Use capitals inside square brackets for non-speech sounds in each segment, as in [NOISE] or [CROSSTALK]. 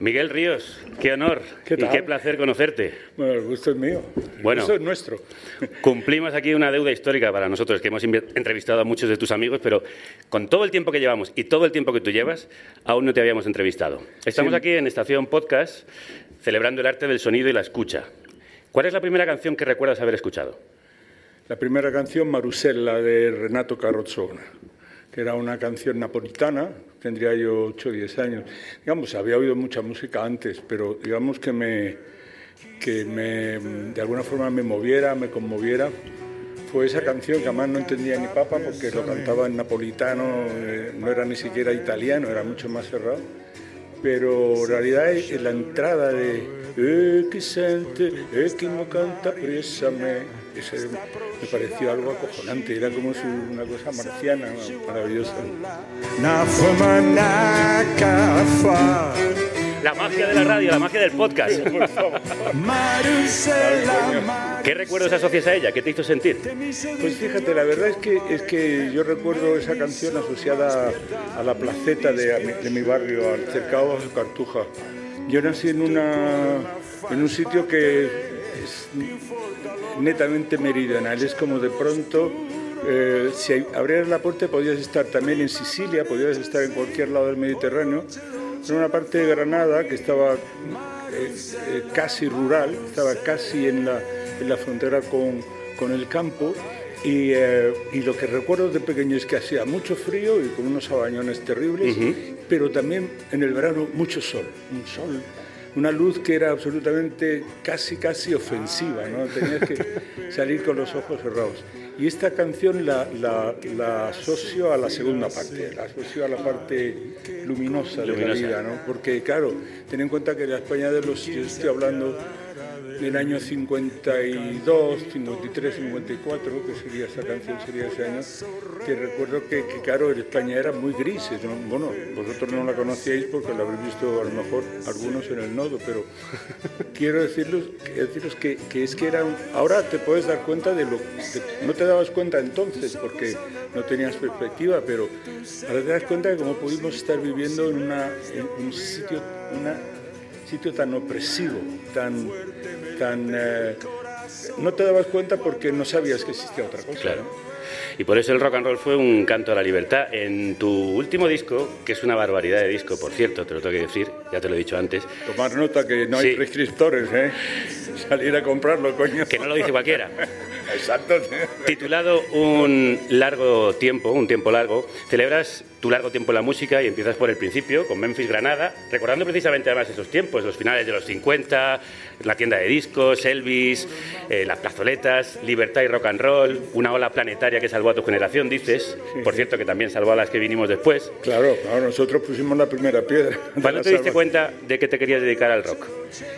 Miguel Ríos, qué honor ¿Qué y qué placer conocerte. Bueno, el gusto es mío. Bueno. gusto es nuestro. [LAUGHS] Cumplimos aquí una deuda histórica para nosotros, que hemos entrevistado a muchos de tus amigos, pero con todo el tiempo que llevamos y todo el tiempo que tú llevas, aún no te habíamos entrevistado. Estamos Sí. aquí en Estación Podcast, celebrando el arte del sonido y la escucha. ¿Cuál es la primera canción que recuerdas haber escuchado? La primera canción, Marusella, de Renato Carrozzone, que era una canción napolitana, tendría yo 8 o 10 años. Digamos, había oído mucha música antes, pero digamos que me, que me, de alguna forma me moviera, me conmoviera. Fue esa canción que además no entendía ni papa porque lo cantaba en napolitano, eh, no era ni siquiera italiano, era mucho más cerrado. Pero en realidad es la entrada de eh, chi sente, eh, chi mo canta me ese me pareció algo acojonante, era como si una cosa marciana, maravillosa. La magia de la radio, la magia del podcast. ¿Qué recuerdos asocias a ella? ¿Qué te hizo sentir? Pues fíjate, la verdad es que, es que yo recuerdo esa canción asociada a la placeta de, a mi- de mi barrio, al cercado de Cartuja. Yo nací en, una, en un sitio que es netamente meridional, es como de pronto, eh, si abrieras la puerta podías estar también en Sicilia, podías estar en cualquier lado del Mediterráneo, en una parte de Granada que estaba eh, eh, casi rural, estaba casi en la, en la frontera con, con el campo. Y, y lo que recuerdo de pequeño es que hacía mucho frío y con unos sabañones terribles, pero también en el verano mucho sol, un sol, una luz que era absolutamente casi, casi ofensiva, ¿no? Tenías que salir con los ojos cerrados. Y esta canción la, la, la asocio a la segunda parte, la asocio a la parte luminosa, de Luminosa. la vida, ¿no? Porque, claro, ten en cuenta que la España de los... Yo estoy hablando del año 52, 53, 54, que sería esa canción, sería ese año, que recuerdo que, que, claro, en España era muy gris. ¿no? Bueno, vosotros no la conocíais porque la habréis visto a lo mejor algunos en el nodo, pero [LAUGHS] quiero decirles, deciros que, que es que era un- ahora te puedes dar cuenta de lo de- no te dabas cuenta entonces porque no tenías perspectiva pero ahora te das cuenta de cómo pudimos estar viviendo en, una, en un sitio una sitio tan opresivo tan tan eh, no te dabas cuenta porque no sabías que existía otra cosa Claro. ¿no? Y por eso el rock and roll fue un canto a la libertad. En tu último disco, que es una barbaridad de disco, por cierto, te lo tengo que decir, ya te lo he dicho antes, tomar nota que no hay prescriptores ¿eh? salir a comprarlo coño que no lo dice cualquiera. [LAUGHS] exacto Titulado Un largo tiempo, un tiempo largo, celebras tu largo tiempo en la música y empiezas por el principio, con Memphis Granada, recordando precisamente además esos tiempos, los finales de los 50, la tienda de discos, Elvis, eh, las plazoletas, libertad y rock and roll, una ola planetaria que salvó a tu generación, dices, por cierto que también salvó a las que vinimos después. Claro, claro, nosotros pusimos la primera piedra. ¿Cuándo te diste cuenta de que te querías dedicar al rock?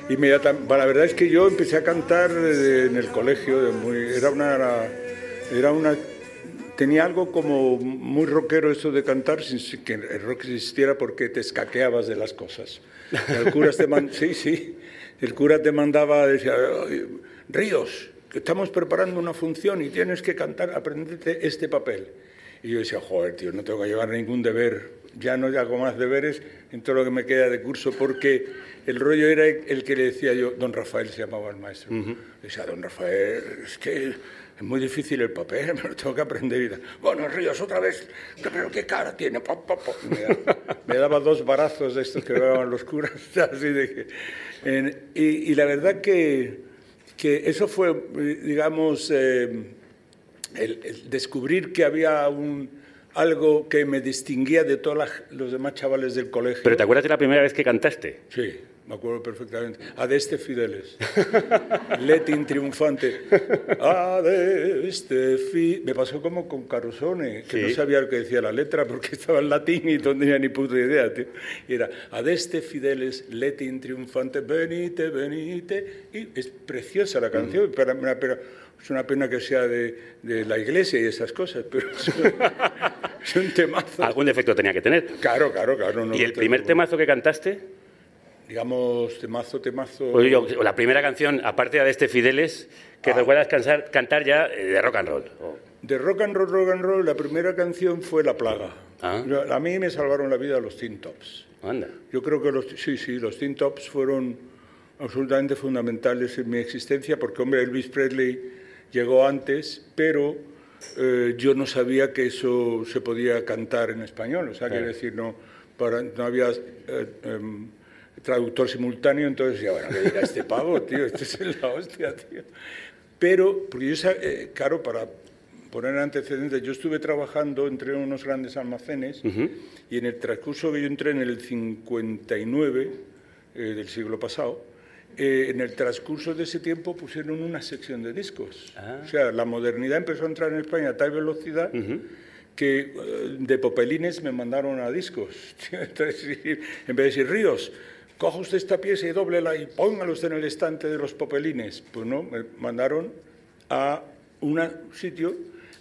Inmediatamente. La verdad es que yo empecé a cantar eh, en el colegio, de muy, era una, era una, tenía algo como muy rockero eso de cantar sin si- que el rock existiera porque te escaqueabas de las cosas. El cura te man- [LAUGHS] sí, sí, el cura te mandaba, decía, "Ay, Ríos, que estamos preparando una función y tienes que cantar, aprenderte este papel. Y yo decía, joder, tío, no tengo que llevar ningún deber, ya no hago más deberes en todo lo que me queda de curso, porque el rollo era el que le decía yo, don Rafael se llamaba el maestro. Le decía, don Rafael, es que es muy difícil el papel, [LAUGHS] me lo tengo que aprender. Y tal. bueno, Ríos, otra vez, pero qué cara tiene. Me, daba, dos barazos de estos que daban los curas, [LAUGHS] así de que... y, la verdad que, que eso fue, digamos... eh, el descubrir que había un, algo que me distinguía de todos los demás chavales del colegio. ¿Pero te acuerdas de la primera vez que cantaste? Sí, me acuerdo perfectamente. Adeste Fideles. [LAUGHS] Letin triunfante. Adeste fi... Me pasó como con Carusone, que Sí. no sabía lo que decía la letra porque [LAUGHS] estaba en latín y no tenía ni puta idea. tío. Y era Adeste Fideles, Letin triunfante, venite, venite. Y es preciosa la canción, pero, pero es una pena que sea de, de la iglesia y esas cosas, pero es un, [LAUGHS] es un temazo. Algún defecto tenía que tener. Claro, claro, claro. no ¿Y el primer temazo que cantaste? Digamos, temazo, temazo. O yo- la primera canción, aparte de este Fideles, que recuerdas cansar- cantar ya eh, de rock and roll. O- De rock and roll, rock and roll, la primera canción fue La Plaga. Ah. A mí me salvaron la vida los Teen Tops. Anda. Yo creo que los, sí, sí, los Teen Tops fueron absolutamente fundamentales en mi existencia, porque, hombre, Elvis Presley llegó antes, pero eh, yo no sabía que eso se podía cantar en español. O sea, Claro. quiero decir, no, para, no había eh, em, traductor simultáneo, entonces ya, bueno, ¿qué dirá este pavo, tío? Este es la hostia, tío. Pero, porque yo, eh, claro, para poner antecedentes, yo estuve trabajando, entré en unos grandes almacenes y en el transcurso que yo entré en el 59 eh, del siglo pasado, eh, en el transcurso de ese tiempo pusieron una sección de discos. Ah. O sea, la modernidad empezó a entrar en España a tal velocidad que eh, de popelines me mandaron a discos. [LAUGHS] Entonces, en vez de decir, Ríos, coja usted esta pieza y dóblela y póngala usted en el estante de los popelines. Pues no, me mandaron a un sitio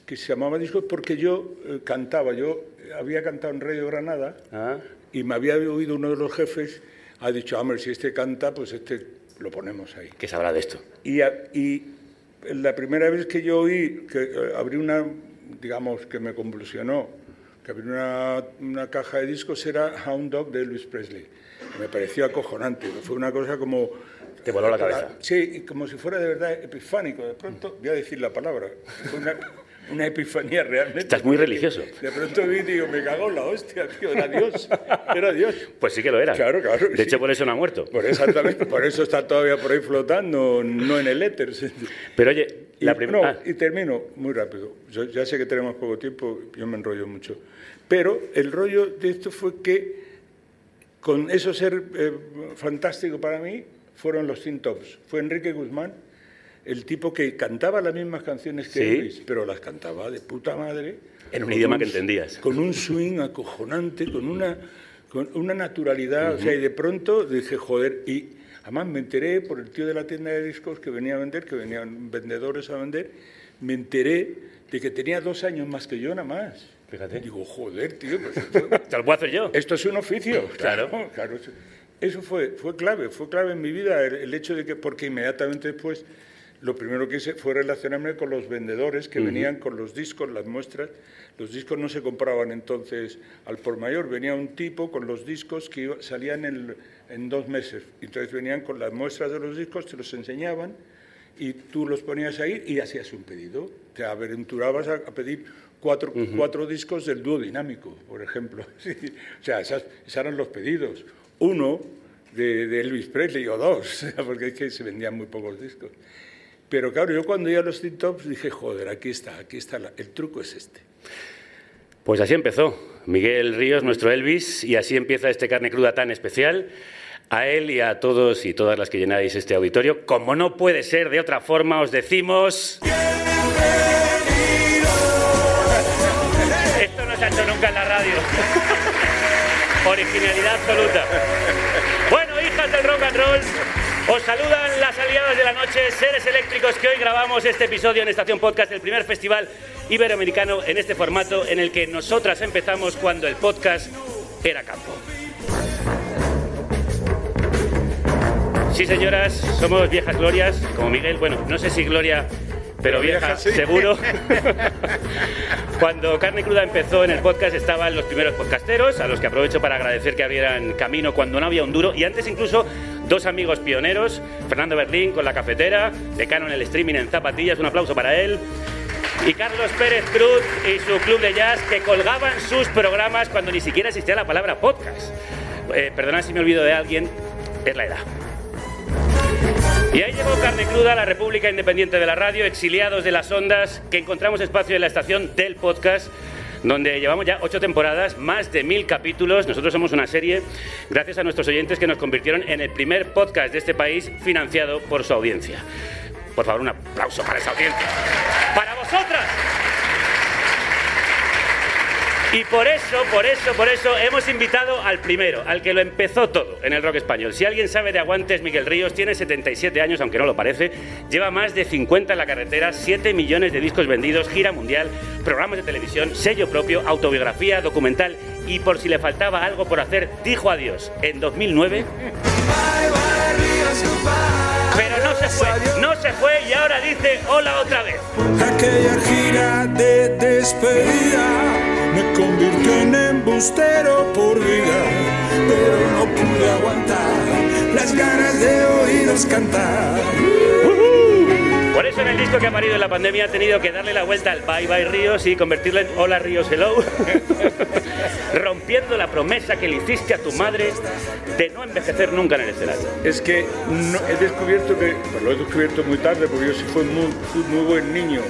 que se llamaba discos porque yo eh, cantaba. Yo había cantado en Radio Granada Ah. y me había oído uno de los jefes, ha dicho, hombre, si este canta, pues este lo ponemos ahí. ¿Qué sabrá de esto? Y, y la primera vez que yo oí que eh, abrí una, digamos, que me convulsionó, que abrí una, una caja de discos era Hound Dog de Elvis Presley. Me pareció acojonante, fue una cosa como... Te voló la cabeza. Sí, como si fuera de verdad epifánico. De pronto, voy a decir la palabra, fue una, una epifanía realmente. Estás muy religioso. De pronto vi y digo, me cago en la hostia, tío, era Dios, era Dios. Pues sí que lo era. Claro, claro, De sí. hecho, por eso no ha muerto. Por, exactamente, por eso está todavía por ahí flotando, no en el éter. Pero oye, Y, la ah, primera... no, y termino muy rápido. Yo ya sé que tenemos poco tiempo, yo me enrollo mucho. Pero el rollo de esto fue que, con eso ser eh, fantástico para mí, fueron los Teen Tops. Fue Enrique Guzmán, el tipo que cantaba las mismas canciones que Sí. Elvis, pero las cantaba de puta madre. En un idioma que entendías. Con un swing acojonante, con una, con una naturalidad. O sea, y de pronto dije, joder, y además me enteré por el tío de la tienda de discos que venía a vender, que venían vendedores a vender, me enteré de que tenía dos años más que yo nada más. Fíjate. Digo, joder, tío, pues [LAUGHS] esto, Te lo puedo hacer yo. esto es un oficio. [LAUGHS] Claro. claro. eso- Eso fue, fue clave, fue clave en mi vida el, el hecho de que, porque inmediatamente después, lo primero que hice fue relacionarme con los vendedores que venían con los discos, las muestras. Los discos no se compraban entonces al por mayor, venía un tipo con los discos que iba- salían en, en dos meses. Entonces venían con las muestras de los discos, te los enseñaban y tú los ponías ahí y hacías un pedido. Te aventurabas a, a pedir cuatro, cuatro discos del dúo dinámico, por ejemplo. [LAUGHS] O sea, esas, esos eran los pedidos. Uno de, de Elvis Presley o dos, [LAUGHS] porque es que se vendían muy pocos discos. Pero claro, yo cuando a los Teen Tops dije, joder, aquí está, aquí está, la- el truco es este. Pues así empezó. Miguel Ríos, nuestro Elvis, y así empieza este carne cruda tan especial. A él y a todos y todas las que llenáis este auditorio, como no puede ser de otra forma, os decimos. Esto no se ha hecho nunca en la radio. Originalidad absoluta. Bueno, hijas del rock and roll, os saludan las aliadas de la noche, seres eléctricos, que hoy grabamos este episodio en Estación Podcast, el primer festival iberoamericano en este formato en el que nosotras empezamos cuando el podcast era campo. Sí, señoras, somos viejas glorias, como Miguel. Bueno, no sé si gloria, pero, Pero vieja, vieja, sí. seguro. [LAUGHS] Cuando Carne Cruda empezó en el podcast estaban los primeros podcasteros, a los que aprovecho para agradecer que abrieran camino cuando no había un duro, y antes incluso dos amigos pioneros, Fernando Berlín con La Cafetera, decano en el streaming en Zapatillas, un aplauso para él, y Carlos Pérez Cruz y su club de jazz que colgaban sus programas cuando ni siquiera existía la palabra podcast. Eh, perdonad si me olvido de alguien, es la edad. Y ahí llegó Carne Cruda, la República Independiente de la Radio, exiliados de las ondas, que encontramos espacio en la estación del podcast, donde llevamos ya ocho temporadas, más de mil capítulos. Nosotros somos una serie, gracias a nuestros oyentes que nos convirtieron en el primer podcast de este país financiado por su audiencia. Por favor, un aplauso para esa audiencia. ¡Para vosotras! Y por eso, por eso, por eso hemos invitado al primero, al que lo empezó todo en el rock español. Si alguien sabe de aguantes, Miguel Ríos tiene 77 años, aunque no lo parece, lleva más de 50 en la carretera, 7 millones de discos vendidos, gira mundial, programas de televisión, sello propio, autobiografía, documental y por si le faltaba algo por hacer, dijo adiós en 2009. Pero no se fue, no se fue y ahora dice hola otra vez. Aquella gira de despedida me convirtió en embustero por vida. pero no pude aguantar las ganas de oíros cantar. Por eso en el disco que ha parido en la pandemia ha tenido que darle la vuelta al Bye Bye Ríos y convertirlo en Hola Ríos Hello, [LAUGHS] rompiendo la promesa que le hiciste a tu madre de no envejecer nunca en el escenario. Es que no- he descubierto que, pues lo he descubierto muy tarde, porque yo sí fui muy, fui muy buen niño.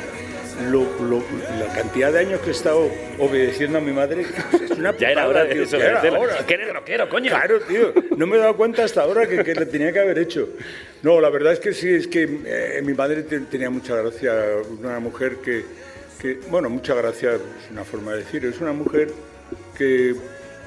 Lo- lo- la cantidad de años que he estado obedeciendo a mi madre es una [LAUGHS] Ya era putada, hora de tío, ya era hora. Que eres rockero, coño. Claro, tío. No me he dado cuenta hasta ahora que, que lo tenía que haber hecho. No, la verdad es que sí, es que eh, mi madre te- tenía mucha gracia. Una mujer que, que, bueno, mucha gracia es una forma de decir. Es una mujer que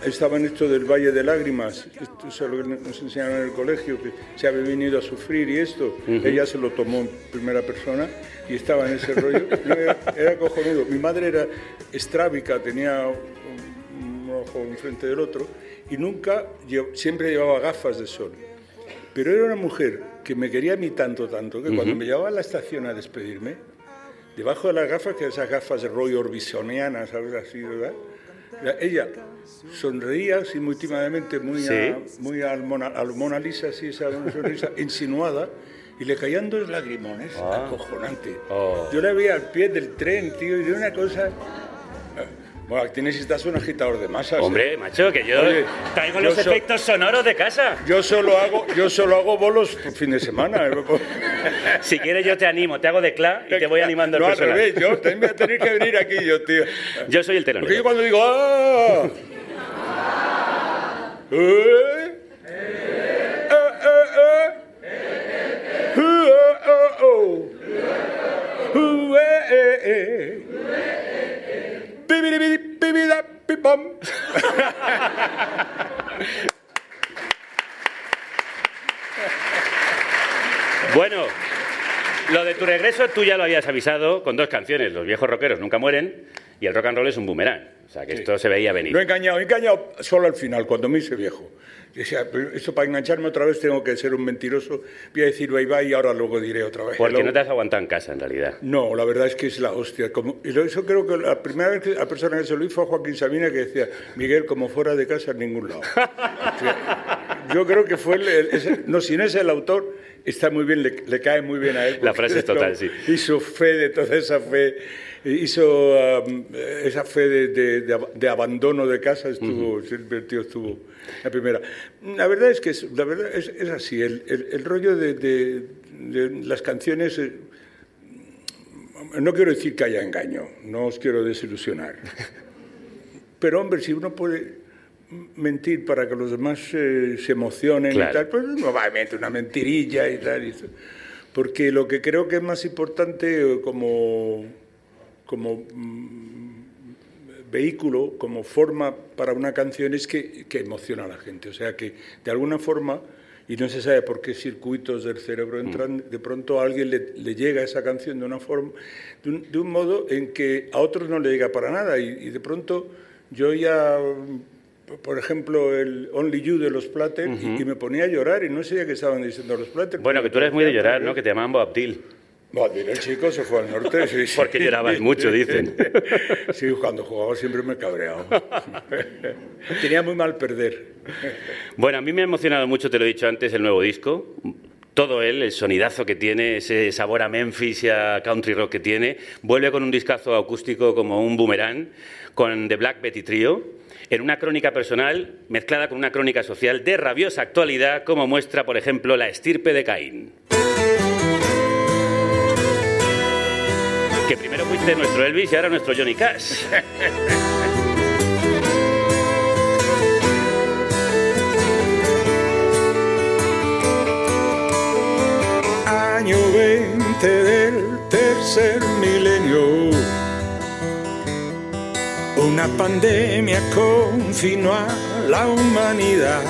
estaba en esto del Valle de Lágrimas. Esto es algo que nos enseñaron en el colegio, que se había venido a sufrir y esto. Ella se lo tomó en primera persona y estaba en ese rollo. [LAUGHS] No, era, era cojonudo. Mi madre era estrábica, tenía un, un ojo enfrente del otro y nunca, siempre llevaba gafas de sol. Pero era una mujer que me quería a mí tanto, tanto, que cuando me llevaba a la estación a despedirme, debajo de las gafas, que esas gafas de rollo orbisonianas, ¿sabes? Así, ¿verdad? La- Ella sonreía así muy tímidamente, muy, Sí. a, muy al, Mona, al Mona Lisa, así, esa sonrisa [LAUGHS] insinuada, y le caían dos lagrimones, acojonante. Oh. Yo la veía al pie del tren, tío, y de una cosa... Bueno, aquí necesitas un agitador de masas. ¿eh? Hombre, macho, que yo Oye, traigo yo los so- efectos sonoros de casa. Yo solo hago, yo solo hago bolos por fin de semana. ¿eh? Si quieres yo te animo, te hago de cla y te voy animando no, al al revés, yo también voy a tener que venir aquí yo, tío. Yo soy el Porque yo telonero. cuando digo ¡ah! ¿Eh? Bueno, lo de tu regreso tú ya lo habías avisado con dos canciones. Los viejos rockeros nunca mueren y el rock and roll es un boomerang. O sea, que esto se veía venir. Lo he engañado, he engañado solo al final, cuando me hice viejo. Decía, "Pero esto para engancharme otra vez tengo que ser un mentiroso. Voy a decir bye bye y ahora luego diré otra vez. Porque hello". no te has aguantado en casa, en realidad. No, la verdad es que es la hostia. Como, y lo- eso creo que la primera vez que la persona que se lo hizo fue a Joaquín Sabina que decía, Miguel, como fuera de casa en ningún lado. [LAUGHS] Sí. Yo creo que fue el, el- ese- no, si no es el autor, está muy bien, le, le cae muy bien a él. La frase es [LAUGHS] total, sí. Hizo fe de toda esa fe, hizo um, esa fe de, de- de ab- de abandono de casa, estuvo, el tío estuvo la primera. La verdad es que es, la verdad es, es así, el, el- el rollo de, las canciones... eh, no quiero decir que haya engaño, no os quiero desilusionar. [LAUGHS] Pero hombre, si uno puede mentir para que los demás eh, se emocionen Claro. y tal, pues nuevamente una mentirilla y tal. y eso. Porque lo que creo que es más importante eh, como, como mm, vehículo, como forma para una canción es que, que emociona a la gente. O sea que de alguna forma, y no se sabe por qué circuitos del cerebro entran, de pronto a alguien le, le llega esa canción de una forma, de un, de un modo en que a otros no le llega para nada. Y, y de pronto yo ya, mm, por ejemplo, el Only You de los Platters, y, y me ponía a llorar y no sabía qué estaban diciendo los Platters. Bueno, que tú eres muy de llorar, ¿no? Que te llamaban Bob Dylan. Bueno, el chico se fue al norte. Sí, sí. Porque llorabas mucho, dicen. [LAUGHS] Sí, cuando jugaba siempre me cabreaba. [LAUGHS] Tenía muy mal perder. Bueno, a mí me ha emocionado mucho, te lo he dicho antes, el nuevo disco. Todo él, el sonidazo que tiene, ese sabor a Memphis y a country rock que tiene. Vuelve con un discazo acústico como un boomerang, con The Black Betty Trio, en una crónica personal mezclada con una crónica social de rabiosa actualidad, como muestra, por ejemplo, la estirpe de Caín. Primero fuiste nuestro Elvis y ahora nuestro Johnny Cash. Año 20 del tercer milenio. Una pandemia confinó a la humanidad.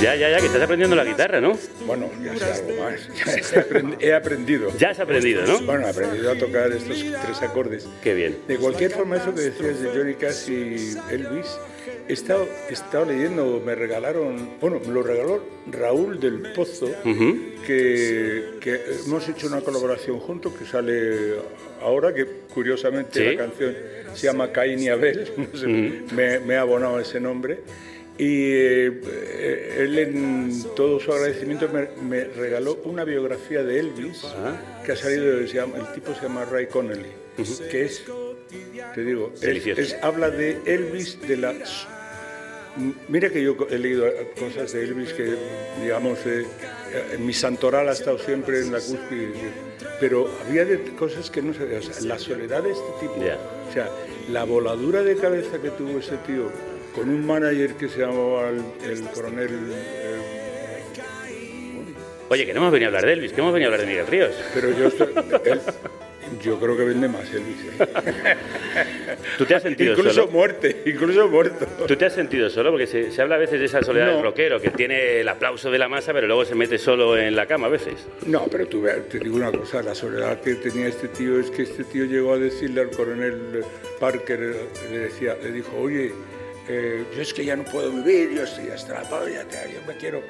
Ya, ya, ya, que estás aprendiendo la guitarra, ¿no? Bueno, ya sé algo más. [LAUGHS] Ya he aprend- he aprendido. Ya has aprendido, ¿no? Bueno, he aprendido a tocar estos tres acordes. Qué bien. De cualquier forma, eso que decías de Johnny Cash y Elvis, he estado, he estado leyendo, me regalaron, bueno, me lo regaló Raúl del Pozo, que, que hemos hecho una colaboración juntos que sale ahora, que curiosamente Sí. la canción se llama Caín y Abel, [LAUGHS] no sé, me, me he abonado ese nombre. Y eh, él en todo su agradecimiento me, me regaló una biografía de Elvis que ha salido, se llama- el tipo se llama Ray Connolly, que es, te digo, es- Delicioso. es- habla de Elvis de la... Mira que yo he leído cosas de Elvis que, digamos, eh, mi santoral ha estado siempre en la cúspide, pero había de- cosas que no sabía. O sea, la soledad de este tipo, o sea, la voladura de cabeza que tuvo ese tío con un manager que se llamaba el, el coronel. eh, Oye, que no hemos venido a hablar de Elvis, que hemos venido a hablar de Miguel Ríos. pero yo, estoy- él- yo creo que vende más Elvis. ¿eh? ¿Tú te has sentido Incluso solo? muerte, incluso muerto. ¿Tú te has sentido solo? Porque se, se habla a veces de esa soledad No. del rockero, que tiene el aplauso de la masa, pero luego se mete solo en la cama a veces. No, pero tú, te digo una cosa, la soledad que tenía este tío es que este tío llegó a decirle al coronel Parker, le, decía, le dijo, oye, eh, yo es que ya no puedo vivir, yo estoy polla, ya, yo me quiero,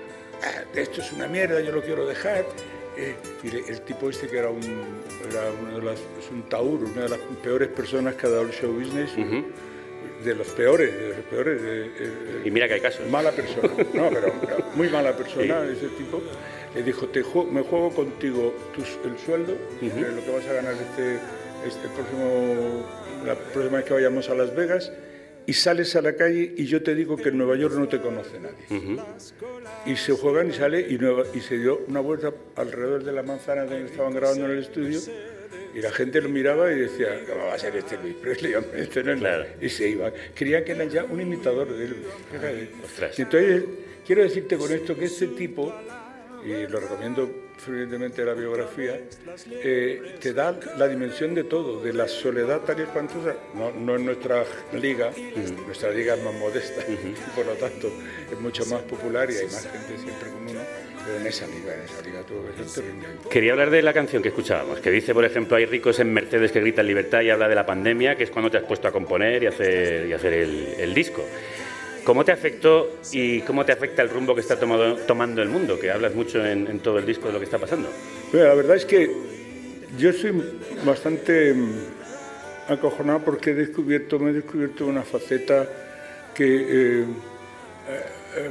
ah, esto es una mierda, yo lo quiero dejar. Eh, y le- el tipo este que era, un, era uno de las, es un taur, una de las peores personas que ha dado el show business, de los peores, de los peores. eh, Y mira que hay casos. Mala persona, no, [LAUGHS] pero, pero muy mala persona ese tipo. Le dijo, te me juego contigo tus- el sueldo, eh, lo que vas a ganar este, este próximo, la próxima vez que vayamos a Las Vegas, y sales a la calle y yo te digo que en Nueva York no te conoce nadie. Y se juegan y sale y, Nueva- y se dio una vuelta alrededor de la manzana donde estaban grabando en el estudio. Y la gente lo miraba y decía, ¿cómo va a ser este Luis Presley? Este no es Claro. y se iba. Creían que era ya un imitador de. Ostras. Y entonces, quiero decirte con esto que este tipo, y lo recomiendo fervientemente la biografía, eh, te da la dimensión de todo, de la soledad tan espantosa, no, no en nuestra liga, nuestra liga es más modesta, y [LAUGHS] por lo tanto es mucho más popular y hay más gente siempre como uno, pero en esa liga, en esa liga todo es terrible. Quería hablar de la canción que escuchábamos, que dice, por ejemplo, hay ricos en Mercedes que gritan libertad y habla de la pandemia, que es cuando te has puesto a componer y hacer, y hacer el, el disco. ¿Cómo te afectó y cómo te afecta el rumbo que está tomado- tomando el mundo? Que hablas mucho en, en todo el disco de lo que está pasando. La verdad es que yo soy bastante mm, acojonado porque he descubierto, me he descubierto una faceta que, eh, eh, eh,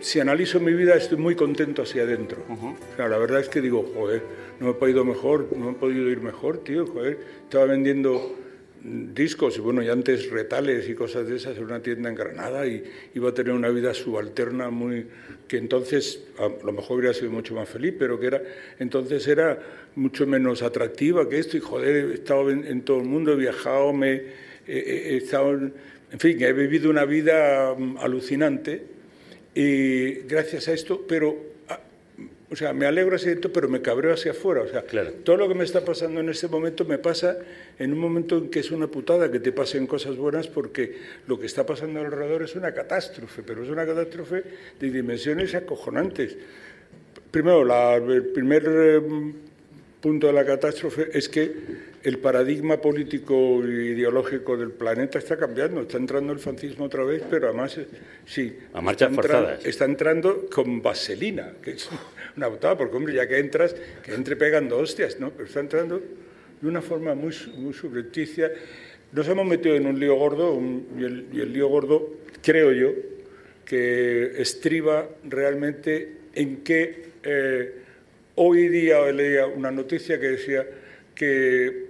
si analizo mi vida, estoy muy contento hacia adentro. O sea, la verdad es que digo, joder, no me he podido mejor, no me he podido ir mejor, tío, joder. Estaba vendiendo discos y bueno, y antes retales y cosas de esas en una tienda en Granada y iba a tener una vida subalterna muy que entonces a lo mejor hubiera sido mucho más feliz, pero que era entonces era mucho menos atractiva que esto y joder, he estado en, todo el mundo, he viajado, me he, estado, en en fin, he vivido una vida mm, alucinante y gracias a esto, pero o sea, me alegro hacia esto, pero me cabreo hacia afuera. O sea, Claro. todo lo que me está pasando en este momento me pasa en un momento en que es una putada que te pasen cosas buenas porque lo que está pasando alrededor es una catástrofe, pero es una catástrofe de dimensiones acojonantes. Primero, la- el primer eh, punto de la catástrofe es que el paradigma político e ideológico del planeta está cambiando. Está entrando el fascismo otra vez, pero además, eh, sí. A marchas está entrando- forzadas. Está entrando con vaselina, que es una botada, porque, hombre, ya que entras, que entre pegando hostias, ¿no? Pero está entrando de una forma muy, muy subrepticia. Nos hemos metido en un lío gordo, y, el, y el lío gordo, creo yo, que estriba realmente en que eh, hoy día leía una noticia que decía que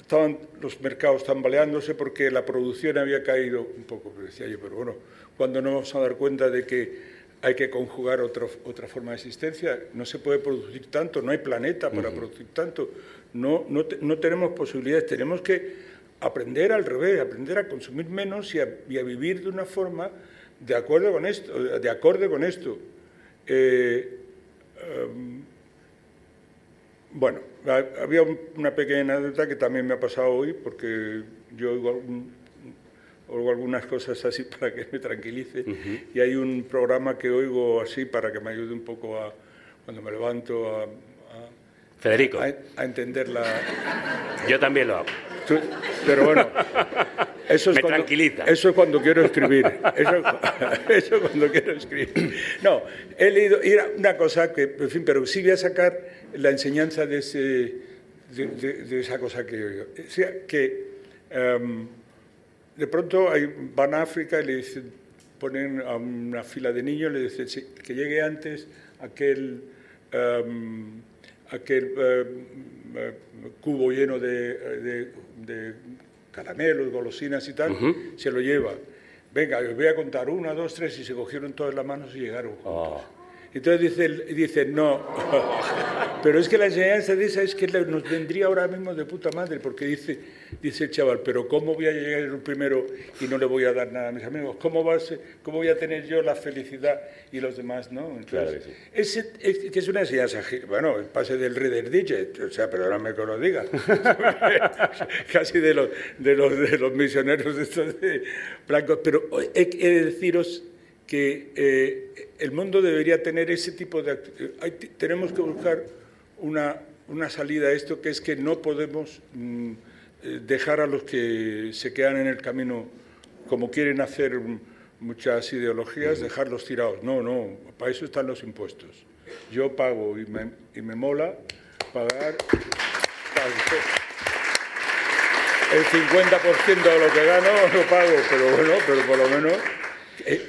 estaban los mercados tambaleándose porque la producción había caído un poco. Decía yo, pero bueno, cuando nos vamos a dar cuenta de que hay que conjugar otro- otra forma de existencia, no se puede producir tanto, no hay planeta para producir tanto, no, no, te- no tenemos posibilidades, tenemos que aprender al revés, aprender a consumir menos y a, y a vivir de una forma de acuerdo con esto, de acorde con esto. Eh, em, bueno, ha- había un- una pequeña anécdota que también me ha pasado hoy, porque yo oigo, algún- oigo algunas cosas así [LAUGHS] para que me tranquilice, y hay un programa que oigo así para que me ayude un poco a, cuando me levanto, a, a- Federico, a- a entender la... [LAUGHS] yo también lo hago. Tú- Pero bueno, eso es, [LAUGHS] Me cuando, tranquiliza. eso es cuando quiero escribir. Eso, eso es cuando quiero escribir. No, he leído, era una cosa que, en fin, pero sí voy a sacar la enseñanza de, ese, de, de- de esa cosa que oído. O sea, que em, de pronto van a África y le dicen, ponen a una fila de niños, le dicen sí, que llegue antes aquel, em, aquel em, eh, cubo lleno de, de- de caramelos, golosinas y tal, se lo lleva. Venga, os voy a contar una, dos, tres, y se cogieron todas las manos y llegaron juntos. Entonces dice, dice, no, [LAUGHS] pero es que la enseñanza de esa es que nos vendría ahora mismo de puta madre, porque dice, dice el chaval, pero ¿cómo voy a llegar el primero y no le voy a dar nada a mis amigos? ¿Cómo, va a ser- cómo voy a tener yo la felicidad y los demás no? Entonces, Claro que sí. ese- es, que es una enseñanza, bueno, el pase del Reader Digit, o sea, perdóname que lo diga, [LAUGHS] [LAUGHS] casi de los, de los, de los misioneros estos de blancos, pero he, he de deciros que eh, el mundo debería tener ese tipo de... acti- hay- tenemos que buscar una, una salida a esto, que es que no podemos mm, eh, dejar a los que se quedan en el camino, como quieren hacer muchas ideologías, dejarlos tirados. No, no, para eso están los impuestos. Yo pago y me, y me mola pagar... El 50% de lo que gano lo pago, pero bueno, pero por lo menos eh,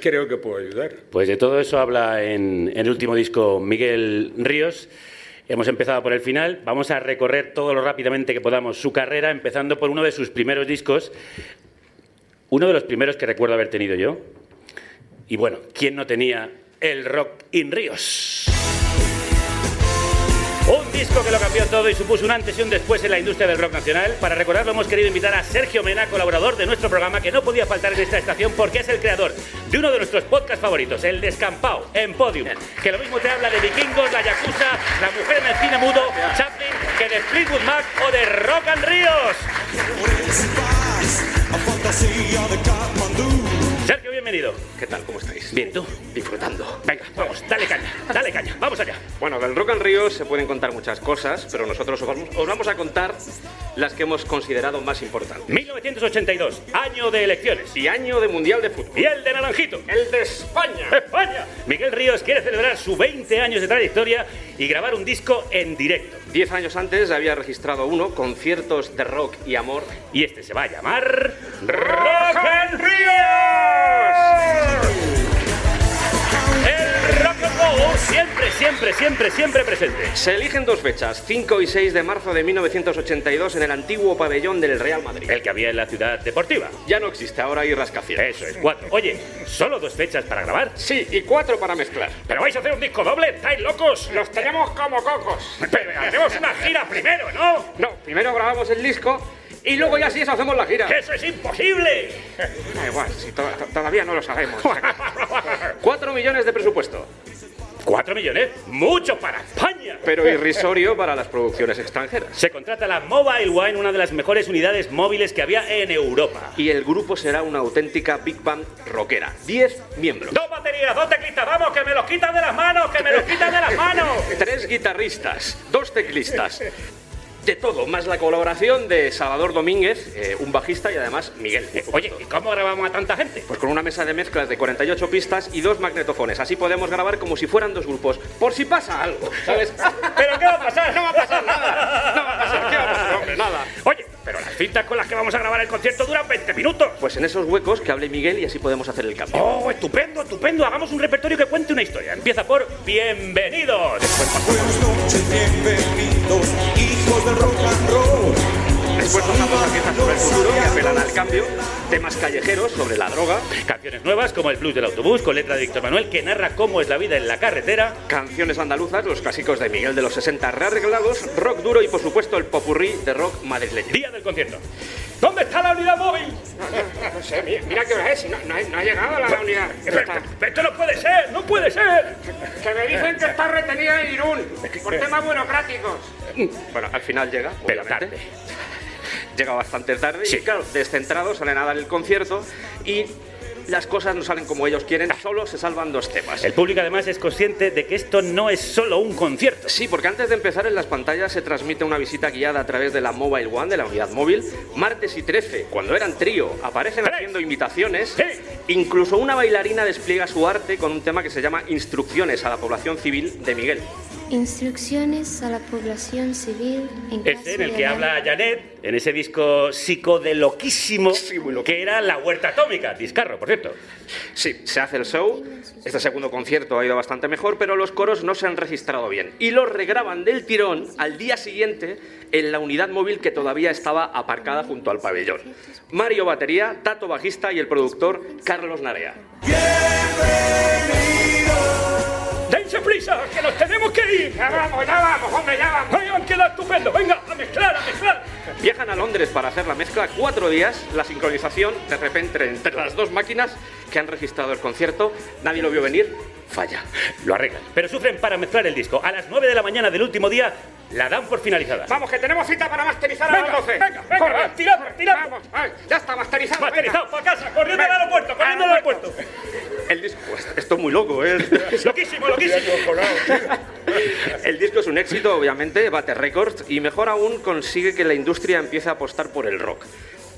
creo que puedo ayudar. Pues de todo eso habla en, en el último disco Miguel Ríos. Hemos empezado por el final, vamos a recorrer todo lo rápidamente que podamos su carrera, empezando por uno de sus primeros discos, uno de los primeros que recuerdo haber tenido yo. Y bueno, ¿quién no tenía el Rock in Ríos? Un disco que lo cambió todo y supuso un antes y un después en la industria del rock nacional. Para recordarlo hemos querido invitar a Sergio Mena, colaborador de nuestro programa, que no podía faltar en esta estación porque es el creador de uno de nuestros podcasts favoritos, El Descampado, en Podium. Que lo mismo te habla de vikingos, la Yakuza, la mujer en el cine mudo, Chaplin, que de Fleetwood Mac o de Rock and Ríos. Sergio, bienvenido. ¿Qué tal? ¿Cómo estáis? Bien, ¿tú? Disfrutando. Venga, dale caña, dale caña, vamos allá. Bueno, del Rock and Ríos se pueden contar muchas cosas, pero nosotros os vamos, os vamos a contar las que hemos considerado más importantes. 1982, año de elecciones. Y año de Mundial de Fútbol. Y el de Naranjito. El de España. España. Miguel Ríos quiere celebrar sus 20 años de trayectoria y grabar un disco en directo. Diez años antes había registrado uno, conciertos de rock y amor. Y este se va a llamar Rock and Ríos. Siempre, siempre, siempre, siempre presente. Se eligen dos fechas, 5 y 6 de marzo de 1982 en el antiguo pabellón del Real Madrid. El que había en la ciudad deportiva. Ya no existe, ahora hay rascacielos. Eso es, cuatro. Oye, ¿solo dos fechas para grabar? Sí, y cuatro para mezclar. ¿Pero vais a hacer un disco doble? ¿Estáis locos? Los tenemos como cocos. Pero haremos una gira primero, ¿no? No, primero grabamos el disco y luego ya sí eso hacemos la gira. ¡Eso es imposible! Da igual, si to- to- todavía no lo sabemos. [LAUGHS] Cuatro millones de presupuesto, ¿Cuatro millones? ¡Mucho para España! pero irrisorio para las producciones extranjeras. Se contrata la Mobile Wine, una de las mejores unidades móviles que había en Europa. Y el grupo será una auténtica big band rockera. Diez miembros. Dos baterías, dos teclistas, vamos, que me los quitan de las manos, que me los quitan de las manos. Tres guitarristas, dos teclistas. De todo, más la colaboración de Salvador Domínguez, eh, un bajista y además Miguel. Oye, ¿y cómo grabamos a tanta gente? Pues con una mesa de mezclas de 48 pistas y dos magnetofones. Así podemos grabar como si fueran dos grupos. Por si pasa algo, ¿sabes? [LAUGHS] ¿Pero qué va a pasar? No va a pasar nada. No va a pasar. ¿Qué va a pasar, hombre? Nada. Oye, pero las cintas con las que vamos a grabar el concierto duran 20 minutos. Pues en esos huecos que hable Miguel y así podemos hacer el cambio. Oh, estupendo, estupendo. Hagamos un repertorio que cuente una historia. Empieza por Bienvenidos. Buenas noches, bienvenidos, hijos del rock and roll. Después tocamos a piezas sobre el futuro que apelan al cambio, temas callejeros sobre la droga, Canciones nuevas como El Blues del Autobús, con letra de Víctor Manuel, que narra cómo es la vida en la carretera. canciones andaluzas, los clásicos de Miguel de los 60 rearreglados, rock duro y por supuesto el popurrí de rock madrileño. Día del concierto. ¿Dónde está la unidad móvil? No sé, mira, qué hora es, no, ha, llegado la unidad. Esto no puede ser, no puede ser. Que me dicen que está retenida en Irún, por temas burocráticos. Bueno, al final llega, Pero tarde. Llega bastante tarde Sí. y claro, descentrados salen a dar el concierto y las cosas no salen como ellos quieren, solo se salvan dos temas. El público además es consciente de que esto no es solo un concierto. Sí, porque antes de empezar en las pantallas se transmite una visita guiada a través de la Mobile One, de la unidad móvil. Martes y 13, cuando eran trío, aparecen haciendo invitaciones. Incluso una bailarina despliega su arte con un tema que se llama Instrucciones a la población civil de Miguel. Instrucciones a la población civil en caso Este en el que habla Janet, en ese disco psicodeloquísimo, que era La Huerta Atómica, discarro, por cierto. Sí, se hace el show. Este segundo concierto ha ido bastante mejor, pero los coros no se han registrado bien. Y los regraban del tirón al día siguiente en la unidad móvil que todavía estaba aparcada junto al pabellón. Mario Batería, Tato Bajista y el productor Carlos Narea. ¡Dense prisa, que nos tenemos que ir! ¡Ya vamos, ya vamos, hombre, ya vamos! ¡Ay, han quedado estupendo! ¡Venga, a mezclar, a mezclar! Viajan a Londres para hacer la mezcla cuatro días. La sincronización, de repente, entre las dos máquinas que han registrado el concierto, nadie lo vio venir, falla. Lo arreglan, pero sufren para mezclar el disco. A las 9 de la mañana del último día, la dan por finalizada. Vamos, que tenemos cita para masterizar Venga, a las 12. venga, venga, tirad, tirad. Vamos, ay, ya está masterizado. Masterizado, para casa, corriendo al Venga. aeropuerto, corriendo al aeropuerto. El disco, esto es muy loco, ¿eh? [LAUGHS] Loquísimo, loquísimo. El disco es un éxito, obviamente, bate récords y mejor aún consigue que la industria empiece a apostar por el rock.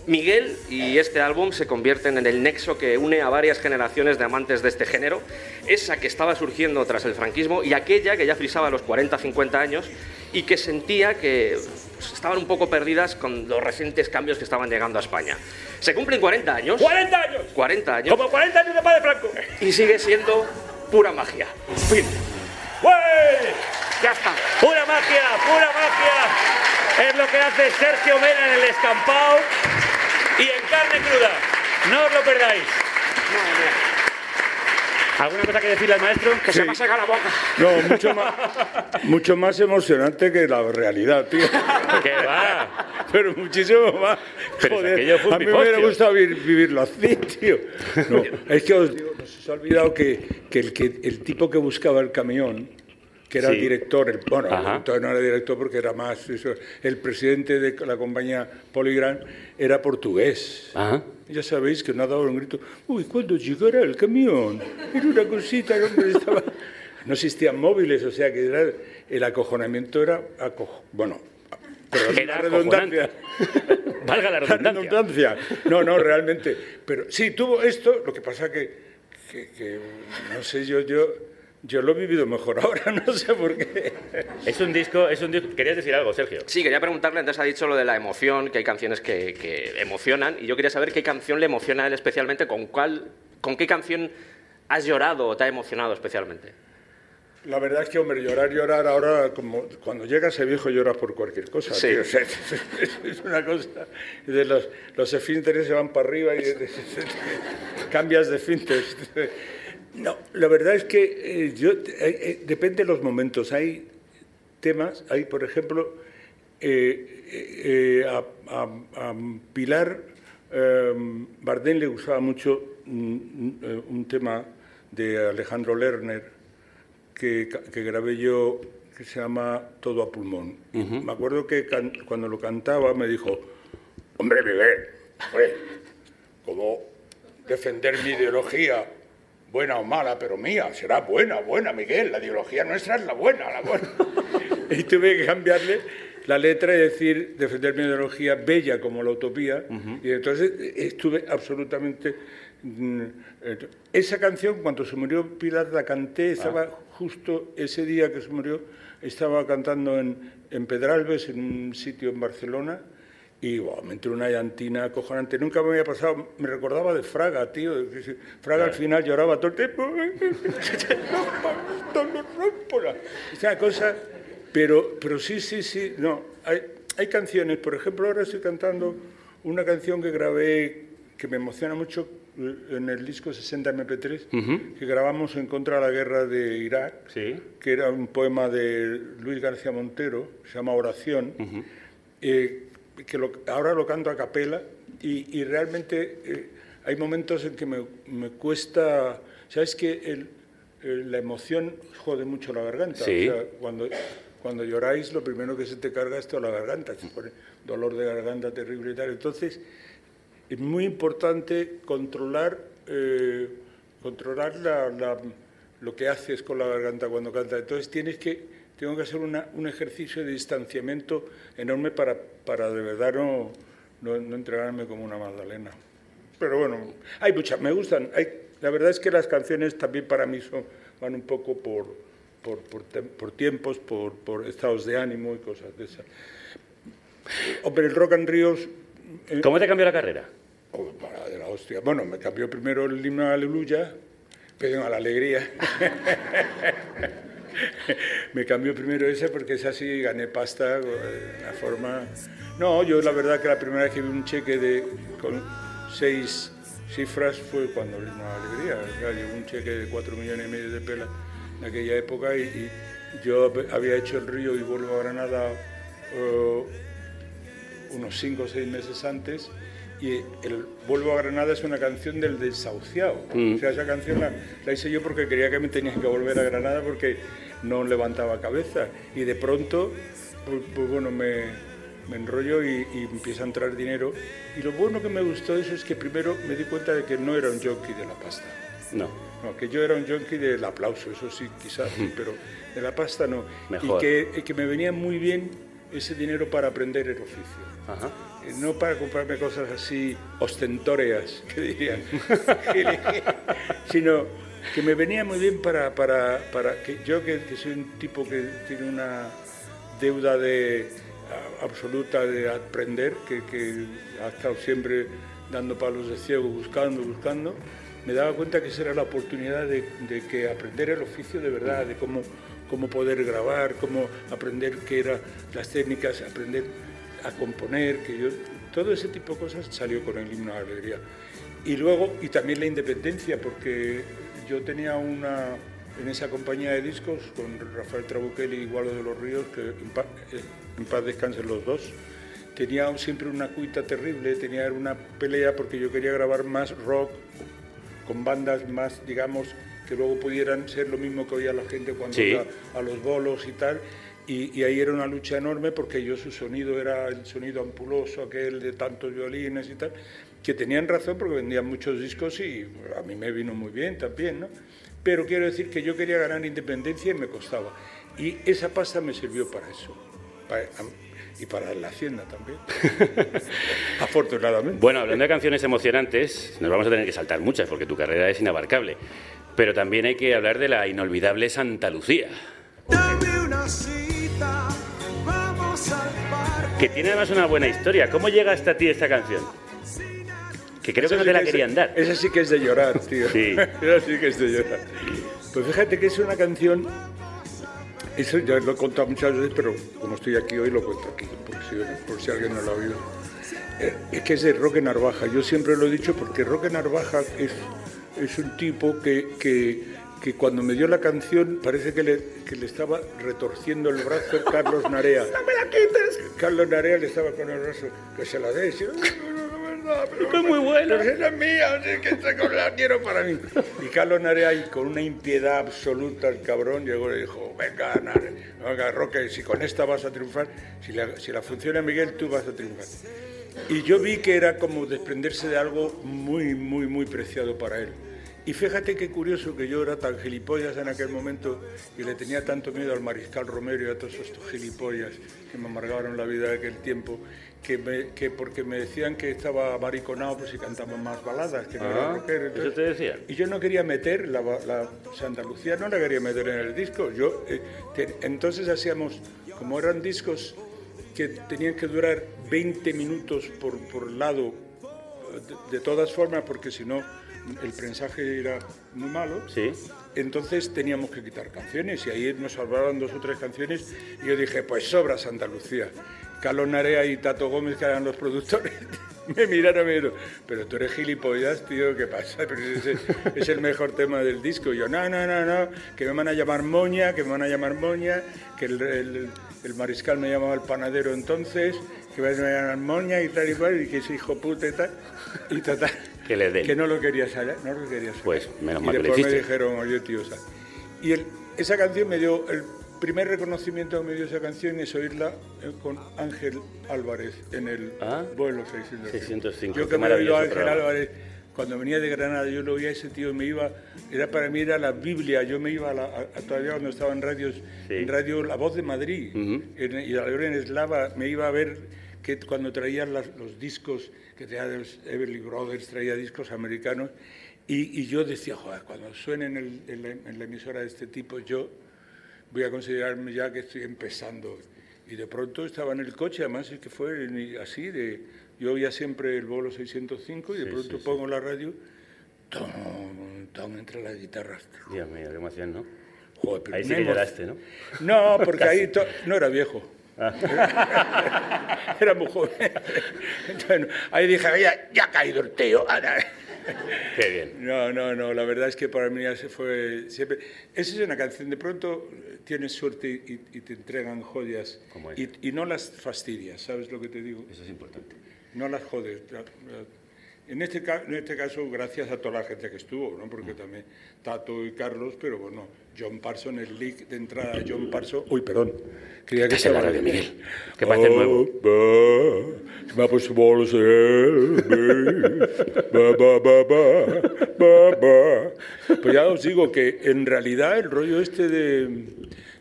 Miguel y este álbum se convierten en el nexo que une a varias generaciones de amantes de este género, esa que estaba surgiendo tras el franquismo y aquella que ya frisaba los 40-50 años y que sentía que pues, estaban un poco perdidas con los recientes cambios que estaban llegando a España. Se cumplen 40 años. 40 años. 40 años Como 40 años de padre Franco. y sigue siendo pura magia. Fin. ¡Wey! Ya está. Pura magia, pura magia. Es lo que hace Sergio Mena en el escampado y en carne cruda. No os lo perdáis. ¿Alguna cosa que decirle al maestro? Que se me seca la boca. No, mucho más, mucho más emocionante que la realidad, tío. Que va. Pero muchísimo más. Pero Joder, fue a mí me hubiera gustado vi- vivirlo así, tío. No, es que os digo, nos se ha olvidado que, que el, que el tipo que buscaba el camión, que era Sí. el director, el, bueno, Ajá. entonces no era director porque era más, eso, el presidente de la compañía Polygram era portugués. Ajá. Ya sabéis que no ha dado un grito, uy, ¿cuándo llegará el camión? Era una cosita que hombre, estaba... [LAUGHS] No existían móviles, o sea que era- el acojonamiento era... aco- Bueno, pero Era la redundancia. [LAUGHS] Valga la La redundancia. redundancia. No, no, realmente. Pero sí, tuvo esto, lo que pasa que, que, que, no sé, yo, yo, yo lo he vivido mejor [LAUGHS] ahora, no sé por qué. Es un disco, es un disco. Querías decir algo, Sergio. Sí, quería preguntarle, antes ha dicho lo de la emoción, que hay canciones que, que emocionan, y yo quería saber qué canción le emociona a él especialmente, con, cuál, con qué canción has llorado o te ha emocionado especialmente. La verdad es que, hombre, llorar, llorar, ahora, como cuando llegas a viejo lloras por cualquier cosa. Sí. tío, [LAUGHS] o sea, es una cosa. De los, los esfínteres se van para arriba y [LAUGHS] cambias de esfínteres. No, la verdad es que eh, yo, eh, eh, depende de los momentos. Hay temas, hay, por ejemplo, a, a- a Pilar eh, Bardén le gustaba mucho mm, eh, un tema de Alejandro Lerner que, que grabé yo que se llama Todo a pulmón. Me acuerdo que can- cuando lo cantaba me dijo, hombre Miguel, hombre, ¿cómo defender mi ideología? Buena o mala, pero mía, será buena, buena, Miguel, la ideología nuestra es la buena, la buena. [LAUGHS] y tuve que cambiarle la letra y decir, defender mi ideología bella como la utopía. Y entonces eh, estuve absolutamente... mm, eh, Esa canción, cuando se murió Pilar, la canté, estaba justo ese día que se murió, estaba cantando en, en Pedralbes, en un sitio en Barcelona, y wow, me entró una llantina acojonante. Nunca me había pasado, me recordaba de Fraga, tío. Fraga al final lloraba todo el tiempo. [LAUGHS] Esa cosa, pero, pero sí, sí, sí, no. Hay, hay canciones, por ejemplo, ahora estoy cantando una canción que grabé que me emociona mucho eh, en el disco 60 MP3, que grabamos en contra de la guerra de Irak Sí. que era un poema de Luis García Montero, se llama Oración, eh, que lo- ahora lo canto a capela y, y realmente eh, hay momentos en que me, me cuesta, ¿sabes que el- el- la emoción jode mucho la garganta? Sí. O sea, cuando, cuando lloráis lo primero que se te carga es toda la garganta, se pone dolor de garganta terrible y tal. Entonces, es muy importante controlar eh, controlar la, la- lo que haces con la garganta cuando cantas. Entonces tienes que, tengo que hacer una- un ejercicio de distanciamiento enorme para, para de verdad no, no, no entregarme como una magdalena. Pero bueno, hay muchas, me gustan. Hay, la verdad es que las canciones también para mí son, van un poco por, por, por, por tiempos, por, por estados de ánimo y cosas de esas. Hombre, el Rock and Ríos... eh, ¿Cómo te cambió la carrera? Oh, para de la hostia. Bueno, me cambió primero el himno Aleluya, perdón, a la alegría. [LAUGHS] me cambió primero ese porque es así, gané pasta de una forma... No, yo la verdad que la primera vez que vi un cheque de con seis cifras fue cuando el himno a la alegría. Llegó un cheque de cuatro millones y medio de pelas en aquella época y, y yo había hecho el río y vuelvo a Granada eh, unos cinco o seis meses antes y el Vuelvo a Granada es una canción del desahuciado. O sea, esa canción la, la hice yo porque quería que me tenían que volver a Granada porque no levantaba cabeza. Y de pronto, pues, pues bueno, me, me enrollo y, y empieza a entrar dinero. Y lo bueno que me gustó de eso es que primero me di cuenta de que no era un jockey de la pasta. No. No, que yo era un junkie del aplauso, eso sí, quizás, pero de la pasta no. Mejor. Y que, y que me venía muy bien ese dinero para aprender el oficio. Ajá. Eh, No para comprarme cosas así ostentóreas, [LAUGHS] que dirían, [LAUGHS] [LAUGHS] sino que me venía muy bien para, para, para que yo, que, que soy un tipo que tiene una deuda de, absoluta de aprender, que, que ha estado siempre dando palos de ciego, buscando, buscando, me daba cuenta que esa era la oportunidad de, de que aprender el oficio de verdad, de cómo, cómo poder grabar, cómo aprender qué eran las técnicas, aprender a componer, que yo, todo ese tipo de cosas salió con el himno a la alegría. Y luego, y también la independencia, porque yo tenía una, en esa compañía de discos, con Rafael Trabuquel y Gualo de los Ríos, que en paz, eh, en paz descansen los dos, tenía siempre una cuita terrible, tenía una pelea porque yo quería grabar más rock, con bandas más, digamos, que luego pudieran ser lo mismo que oía la gente cuando Sí. iba a los bolos y tal. Y, y ahí era una lucha enorme porque yo su sonido era el sonido ampuloso, aquel de tantos violines y tal, que tenían razón porque vendían muchos discos y a mí me vino muy bien también, ¿no? Pero quiero decir que yo quería ganar independencia y me costaba. Y esa pasta me sirvió para eso. para- y para la hacienda también. [LAUGHS] Afortunadamente. Bueno, hablando de canciones emocionantes, nos vamos a tener que saltar muchas porque tu carrera es inabarcable. Pero también hay que hablar de la inolvidable Santa Lucía, Dame una cita, vamos al parque. que tiene además una buena historia. ¿Cómo llega hasta ti esta canción? Que creo que no Esa te sí la es- querían dar. Esa sí que es de llorar, tío. Sí. [LAUGHS] Esa sí que es de llorar. Pues fíjate que es una canción. Eso ya lo he contado muchas veces, pero como estoy aquí hoy lo cuento aquí, por si, por si alguien no lo ha oído. Eh, Es que es de Roque Narvaja. Yo siempre lo he dicho porque Roque Narvaja es, es un tipo que, que, que cuando me dio la canción parece que le, que le estaba retorciendo el brazo Carlos Narea. [LAUGHS] ¡No me la quites! Carlos Narea le estaba con el brazo, que se la des. "No, es pero Es muy esa es mía, así que la quiero para mí. Y Carlos Narea, con una impiedad absoluta, el cabrón llegó y dijo, venga, Narea, venga, Roque, si con esta vas a triunfar, si la, si la funciona Miguel, tú vas a triunfar. Y yo vi que era como desprenderse de algo muy, muy, muy preciado para él. Y fíjate qué curioso que yo era tan gilipollas en aquel momento y le tenía tanto miedo al mariscal Romero y a todos estos gilipollas que me amargaron la vida de aquel tiempo, que, me- que porque me decían que estaba mariconado pues si cantaba más baladas, que no era Ah, rockero. ¿eso te decían? Y yo no quería meter la, la Santa Lucía, no la quería meter en el disco. Yo, eh, te- entonces hacíamos, como eran discos que tenían que durar 20 minutos por, por lado, de, de todas formas, porque si no el prensaje era muy malo. Sí. Entonces teníamos que quitar canciones y ahí nos salvaron dos o tres canciones y yo dije, pues sobra Santa Lucía. Carlos Narea y Tato Gómez, que eran los productores, [LAUGHS] me miraron y me dijeron, pero tú eres gilipollas, tío, ¿qué pasa? Pero ese es el mejor tema del disco. Y yo, no, no, no, no, que me van a llamar Moña, que me van a llamar Moña, que el, el- el mariscal me llamaba el panadero entonces, que me van a llamar Moña y tal y cual, y que es hijo puta y tal. Y total, Que le den. que no lo quería saber, no lo quería saber. Pues, menos y mal que lo después me dijeron, oye, tío, sal". Y el- esa canción me dio, el primer reconocimiento que me dio esa canción es oírla eh, con Ángel Álvarez en el Ah. vuelo 605. 605, Yo que me oído a Ángel programa. Álvarez cuando venía de Granada, yo lo oía a ese tío, me iba, era para mí era la Biblia, yo me iba a, la, a- todavía cuando estaba en radios, Sí. en radio La Voz de Madrid, en- y a la hora en Eslava, me iba a ver que cuando traían las- los discos, que traía los Everly Brothers, traía discos americanos, y, y yo decía, joder, cuando suene en, el- en la, en la emisora de este tipo, yo voy a considerarme ya que estoy empezando. Y de pronto estaba en el coche, además es que fue así, de, yo oía siempre el bolo 605 y de pronto pongo la radio, ¡tom, tom! entre las guitarras. Dios mío, qué emoción, ¿no? Joder, pero Ahí sí que lloraste, ¿no? No, porque ahí [LAUGHS] no era viejo. Ah. [LAUGHS] era muy joven. [LAUGHS] Entonces, ahí dije, ya, ya ha caído el tío. ahora". Qué bien. No, no, no, la verdad es que para mí fue siempre... Esa es una canción, de pronto eh, tienes suerte y, y te entregan joyas y, y no las fastidias, ¿sabes lo que te digo? Eso es importante. No las jodes. En este, en este caso, gracias a toda la gente que estuvo, ¿no? porque también Tato y Carlos, pero bueno, John Parson, el leak de entrada, John Parson... Uy, perdón. Creía que en la estaba- radio, Miguel, que nuevo. va, pues, bolos, eh, va, va, va. Pues ya os digo que en realidad el rollo este de,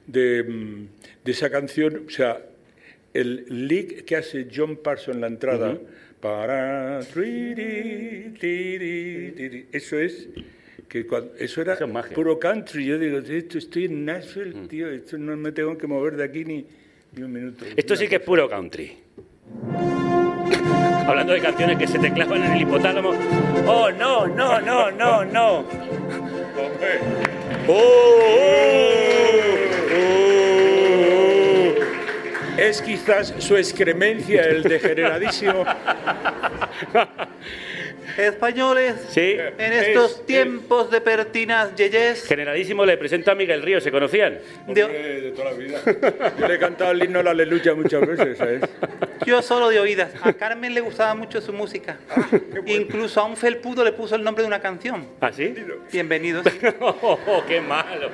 de, mm, de esa canción, o sea, el lick que hace John Parson en la entrada, para, triri, tiri, tiri, eso es que cuando, eso era Eso es magia. puro country. Yo digo, esto estoy en Nashville, tío, esto no me tengo que mover de aquí ni, ni un minuto. Esto sí que es puro country. [COUGHS] Hablando de canciones que se te clavan en el hipotálamo. Oh, no, no, no, no, no. Oh, oh. Es quizás su excremencia el degeneradísimo. Españoles, Sí. en estos es- tiempos de pertinas yeyes, Generalísimo le presento a Miguel Río, ¿se conocían? de- Hombre, de toda la vida. [LAUGHS] Yo le he cantado el himno a la aleluya muchas veces, ¿sabes? Yo solo de oídas. A Carmen le gustaba mucho su música. Incluso a un felpudo le puso el nombre de una canción. ¿Ah, sí? Bienvenidos. [LAUGHS] Oh, ¡Qué malo!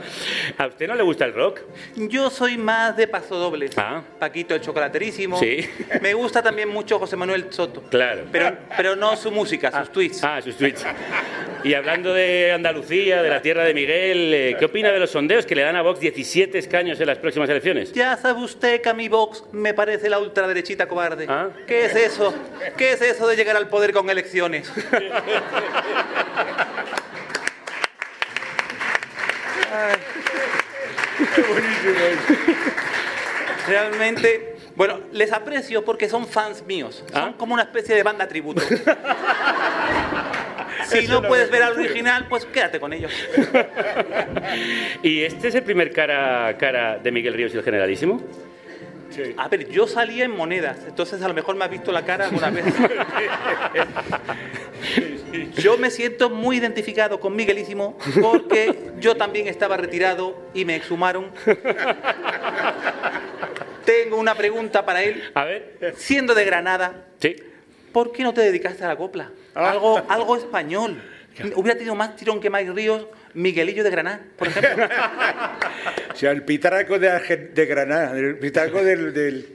¿A usted no le gusta el rock? Yo soy más de pasodobles. Ah. Paquito el chocolaterísimo. Sí. Me gusta también mucho José Manuel Soto. Claro. Pero, pero no su música, sus tweets. Ah, sus tweets. Y hablando de Andalucía, de la tierra de Miguel, eh, ¿qué opina de los sondeos que le dan a Vox 17 escaños en las próximas elecciones? Ya sabe usted que a mi Vox me parece la ultraderechita cobarde. Ah. ¿Qué es eso? ¿Qué es eso de llegar al poder con elecciones? Ay. Realmente, bueno, les aprecio porque son fans míos. Son Ah. como una especie de banda tributo. [LAUGHS] Si no puedes ver al original, pues quédate con ellos. [LAUGHS] ¿Y este es el primer cara, cara de Miguel Ríos y el generalísimo? A ver, yo salía en monedas, entonces a lo mejor me has visto la cara alguna vez. Yo me siento muy identificado con Miguelísimo porque yo también estaba retirado y me exhumaron. Tengo una pregunta para él. A ver. Siendo de Granada, Sí. ¿por qué no te dedicaste a la copla? Algo, algo español. Hubiera tenido más tirón que Mike Ríos, Miguelillo de Granada, por ejemplo. [LAUGHS] O sea, el pitarraco de, Argen- de Granada, el pitarraco del, del-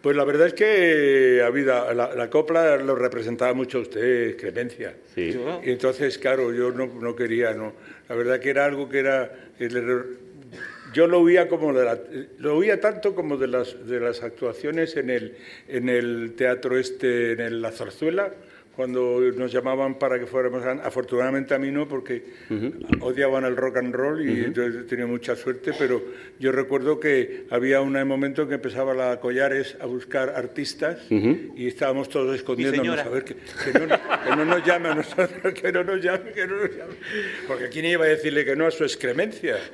Pues la verdad es que ha habido, la, la copla lo representaba mucho a usted, Clemencia. Sí. Y entonces, claro, yo no, no quería, no. La verdad que era algo que era... el error. yo lo oía como de la- lo oía tanto como de las, de las actuaciones en el, en el teatro este, en el La Zarzuela, cuando nos llamaban para que fuéramos, a- afortunadamente a mí no, porque odiaban el rock and roll y entonces tenía mucha suerte, pero yo recuerdo que había un momento en que empezaba la Collares a buscar artistas y estábamos todos escondiéndonos a ver que, que no, que no nos llame a nosotros, que no nos llame, que no nos llame. Porque ¿quién iba a decirle que no a su excremencia? [LAUGHS]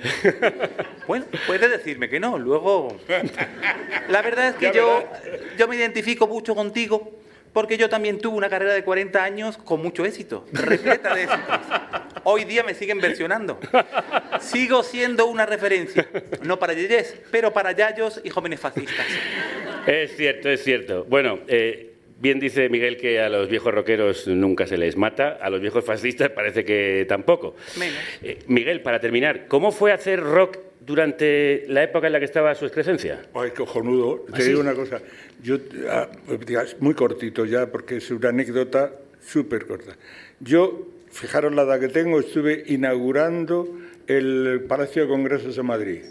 Bueno, puedes decirme que no, luego... [LAUGHS] La verdad es que yo, yo me identifico mucho contigo porque yo también tuve una carrera de 40 años con mucho éxito, repleta de éxitos. Hoy día me siguen versionando. Sigo siendo una referencia, no para yeyes, pero para yayos y jóvenes fascistas. Es cierto, es cierto. Bueno, eh, bien dice Miguel que a los viejos rockeros nunca se les mata, a los viejos fascistas parece que tampoco. Menos. Eh, Miguel, para terminar, ¿cómo fue hacer rock durante la época en la que estaba su excrescencia? Ay, cojonudo. Te digo una cosa. Yo, ah, muy cortito ya, porque es una anécdota súper corta. Yo fijaros la edad que tengo, estuve inaugurando el Palacio de Congresos de Madrid.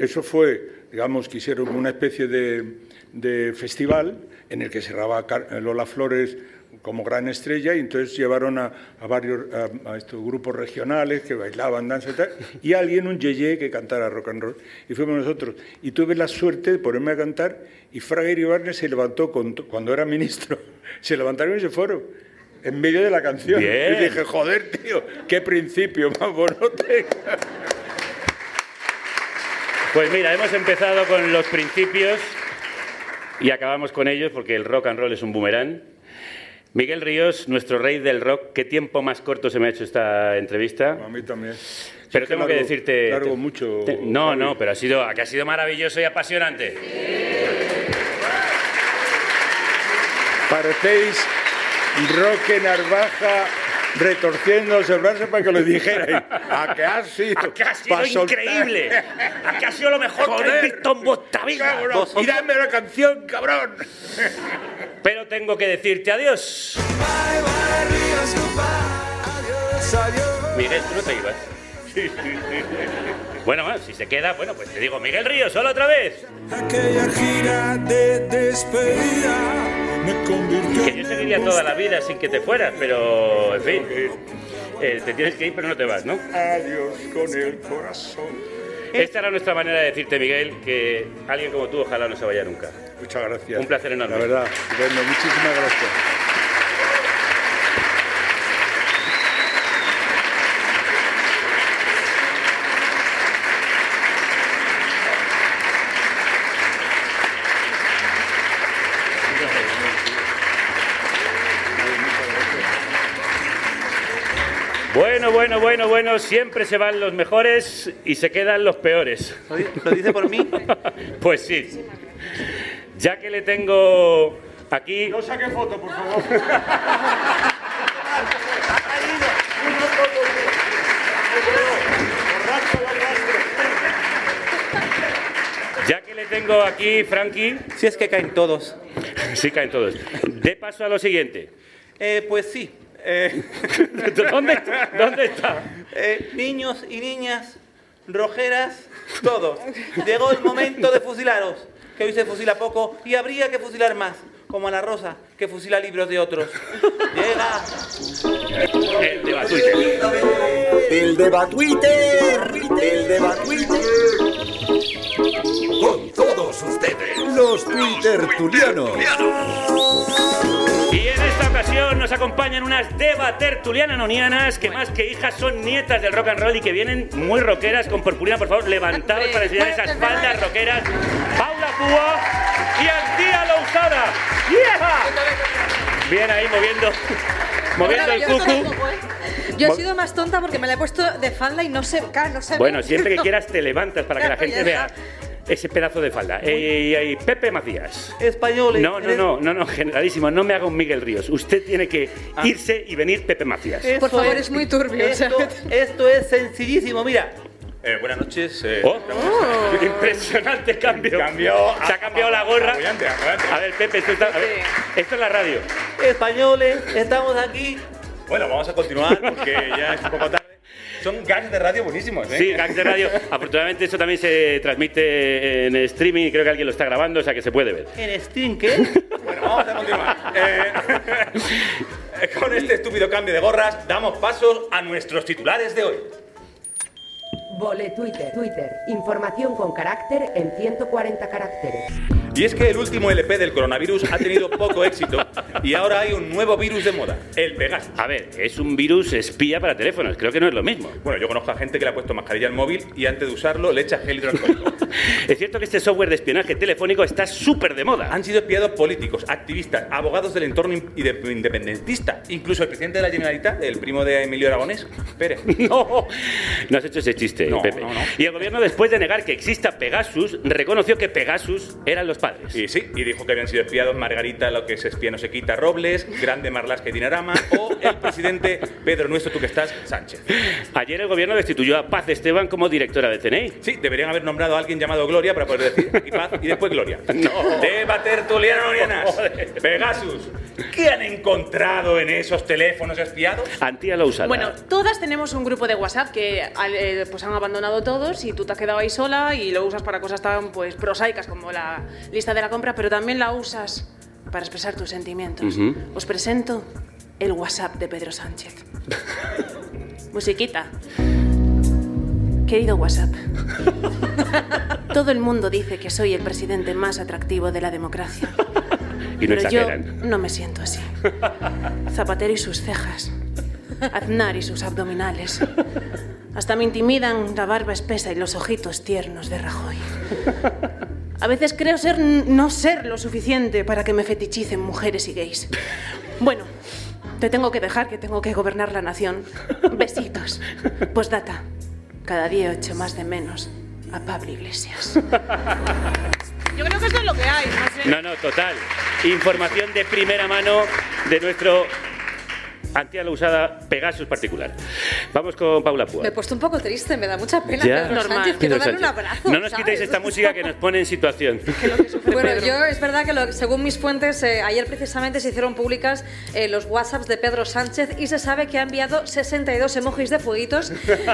Eso fue, digamos, que hicieron una especie de, de festival en el que cerraba Lola Flores como gran estrella y entonces llevaron a, a varios a, a estos grupos regionales que bailaban, danza y tal, y alguien, un yeye, que cantara rock and roll. Y fuimos nosotros. Y tuve la suerte de ponerme a cantar y Fraga Iribarne se levantó con cuando era ministro. [LAUGHS] Se levantaron y se fueron. En medio de la canción. Bien. Y dije, joder, tío, qué principio más bonote. Pues mira, hemos empezado con los principios y acabamos con ellos porque el rock and roll es un boomerang. Miguel Ríos, nuestro rey del rock, ¿qué tiempo más corto se me ha hecho esta entrevista? A mí también. Pero Sí, tengo que largo- decirte... Largo mucho. te- no, Javi. no, pero ha sido, que ha sido maravilloso y apasionante. Parecéis Roque Narvaja retorciéndose el brazo para que lo dijerais. [LAUGHS] ¿A qué ha sido? ¡A que ha sido Pa' soltar. increíble! ¡A que ha sido lo mejor que habéis visto en vuestra vida! Y dame la canción, cabrón. Pero tengo que decirte adiós. Bye, bye, Ríos, goodbye. Adiós, adiós. Miguel, tú no te ibas. Bueno, bueno, si se queda, bueno, pues te digo, Miguel Ríos, solo otra vez. Aquella gira de despedida me convirtió Que yo seguiría toda la vida sin que te fueras, pero, en fin, eh, te tienes que ir, pero no te vas, ¿no? Adiós con el corazón. Esta era nuestra manera de decirte, Miguel, que alguien como tú ojalá no se vaya nunca. Muchas gracias. Un placer enorme. La verdad, estupendo. Muchísimas gracias. Bueno, bueno, bueno, bueno, siempre se van los mejores y se quedan los peores. ¿Lo di- lo dice por mí? [LAUGHS] Pues sí. Ya que le tengo aquí... No saque foto, por favor. [LAUGHS] Ya que le tengo aquí, Frankie, Si es que caen todos. [LAUGHS] sí caen todos. De paso a lo siguiente. Eh, pues sí. Eh, [LAUGHS] ¿Dónde, ¿Dónde está? eh, niños y niñas, rojeras, todos. Llegó el momento de fusilaros, que hoy se fusila poco y habría que fusilar más, como a la Rosa, que fusila libros de otros. Llega. El de Batuite. El de Twitter, el de Twitter. Con todos ustedes. Los Twitter Tulianos. Y en esta ocasión nos acompañan unas Deva tertulianas nonianas que más que hijas son nietas del rock and roll y que vienen muy rockeras. Con purpurina, por favor, levantados para enseñar esas faldas rockeras. Paula Púa y Antía Lousada. ¡Yeah! Bien ahí moviendo, moviendo el cucu. ¿Eh? Yo he sido más tonta porque me la he puesto de falda y no se, claro, no se ve. Bueno, siempre que [LAUGHS] quieras te levantas para que la gente vea ese pedazo de falda. Eh, y Pepe Macías. Españoles. No, no, eres- no, no, no, generalísimo, no me haga un Miguel Ríos. Usted tiene que irse y venir Pepe Macías. Eso Por favor, es muy turbio, Esto, esto es sencillísito, mira. Eh, buenas noches. eh, Oh, Impresionante cambio. Cambió. Se ha cambiado la gorra. A ver, Pepe, esto, está- a ver, esto es la radio. Españoles, estamos aquí. Bueno, vamos a continuar porque ya es un poco tarde. Son gags de radio buenísimos, ¿eh? Sí, gags de radio. Afortunadamente eso también se transmite en streaming y creo que alguien lo está grabando, o sea que se puede ver. ¿En Steam qué? bueno, vamos a continuar. Eh, [LAUGHS] con este estúpido cambio de gorras, damos pasos a nuestros titulares de hoy. Vole Twitter, Twitter. Información con carácter en 140 caracteres. Y es que el último LP del coronavirus ha tenido poco [LAUGHS] éxito y ahora hay un nuevo virus de moda, el Pegasus. A ver, es un virus espía para teléfonos, creo que no es lo mismo. Bueno, yo conozco a gente que le ha puesto mascarilla al móvil y antes de usarlo le echa gel hidroalcohólico. [LAUGHS] Es cierto que este software de espionaje telefónico está súper de moda. Han sido espiados políticos, activistas, abogados del entorno independentista, incluso el presidente de la Generalitat, el primo de Emilio Aragonés, Pérez. [LAUGHS] No, no has hecho ese chiste, No, Pepe. no, no. Y el gobierno, después de negar que exista Pegasus, reconoció que Pegasus eran los padres. Y sí, y dijo que habían sido espiados Margarita, lo que se espía no se quita, Robles, Grande Marlasca y Dinarama, o el presidente Pedro Nuestro, tú que estás, Sánchez. Ayer el gobierno destituyó a Paz Esteban como directora de CNI. Sí, deberían haber nombrado a alguien llamado Gloria para poder decir aquí paz y después Gloria. [LAUGHS] No. Deba tertulianorianas. [LAUGHS] Pegasus, ¿qué han encontrado en esos teléfonos espiados? Antía la usada. Bueno, todas tenemos un grupo de WhatsApp que eh, pues han abandonado todos y tú te has quedado ahí sola y lo usas para cosas tan pues prosaicas como la lista de la compra, pero también la usas para expresar tus sentimientos. Ujú. Os presento el WhatsApp de Pedro Sánchez. [LAUGHS] Musiquita. Querido WhatsApp, [LAUGHS] todo el mundo dice que soy el presidente más atractivo de la democracia. [LAUGHS] y no Pero yo no me siento así. Zapatero y sus cejas. Aznar y sus abdominales. Hasta me intimidan la barba espesa y los ojitos tiernos de Rajoy. A veces creo ser no ser lo suficiente para que me fetichicen mujeres y gays. Bueno, te tengo que dejar que tengo que gobernar la nación. Besitos. Postdata. Cada día echo más de menos a Pablo Iglesias. Yo creo que esto es lo que hay, no sé. No, no, total. Información de primera mano de nuestro Antía la usada Pegasus particular. Vamos con Paula Púa. Me he puesto un poco triste, me da mucha pena Ya. Pedro Normal. Sánchez, quiero Pedro darle un Sánchez. abrazo. No nos ¿sabes? quitéis esta música que nos pone en situación. [LAUGHS] Bueno, Pedro. yo es verdad que lo- según mis fuentes, eh, ayer precisamente se hicieron públicas eh, los WhatsApps de Pedro Sánchez y se sabe que ha enviado 62 emojis de fueguitos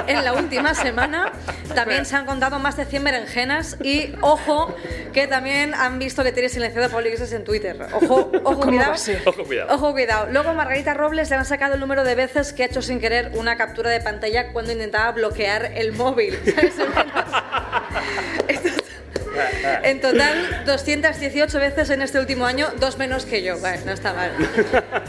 en la última semana. También se han contado más de 100 berenjenas y ojo que también han visto que tiene silenciado a Pablo Iglesias en Twitter. Ojo, ojo, ¿Cómo cuidado. Ojo, cuidado. Ojo, cuidado. Luego Margarita Robles le han sacado el número de veces que ha hecho sin querer una captura de pantalla cuando intentaba bloquear el móvil. [LAUGHS] ¿Sabes? En total, 218 veces en este último año, dos menos que yo. Vale, no está mal.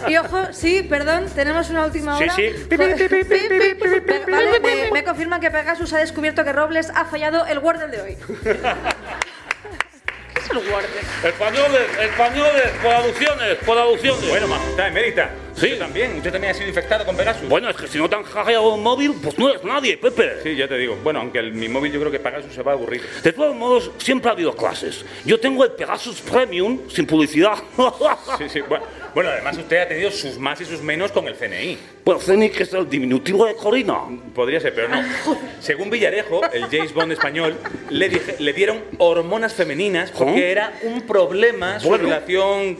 Y ojo, sí, perdón, tenemos una última Sí, hora. sí. Pi. Vale, me, me confirman que Pegasus ha descubierto que Robles ha fallado el Wordle de hoy. ¿Qué es el Word? Españoles, españoles, por alusiones, por alusiones. Bueno, majestad emérita. Sí. Usted también. Usted también ha sido infectado con Pegasus. Bueno, es que si no te han hackeado un móvil, pues no eres nadie, Pepe. Sí, ya te digo. Bueno, aunque el- mi móvil yo creo que Pegasus se va a aburrir. De todos modos, siempre ha habido clases. Yo tengo el Pegasus Premium sin publicidad. [LAUGHS] Sí, sí. Bueno, bueno, además usted ha tenido sus más y sus menos con el CNI. Bueno, CENIC es el diminutivo de Corina. Podría ser, pero no. Según Villarejo, el James Bond español, le, dije- le dieron hormonas femeninas porque era un problema su Bueno. relación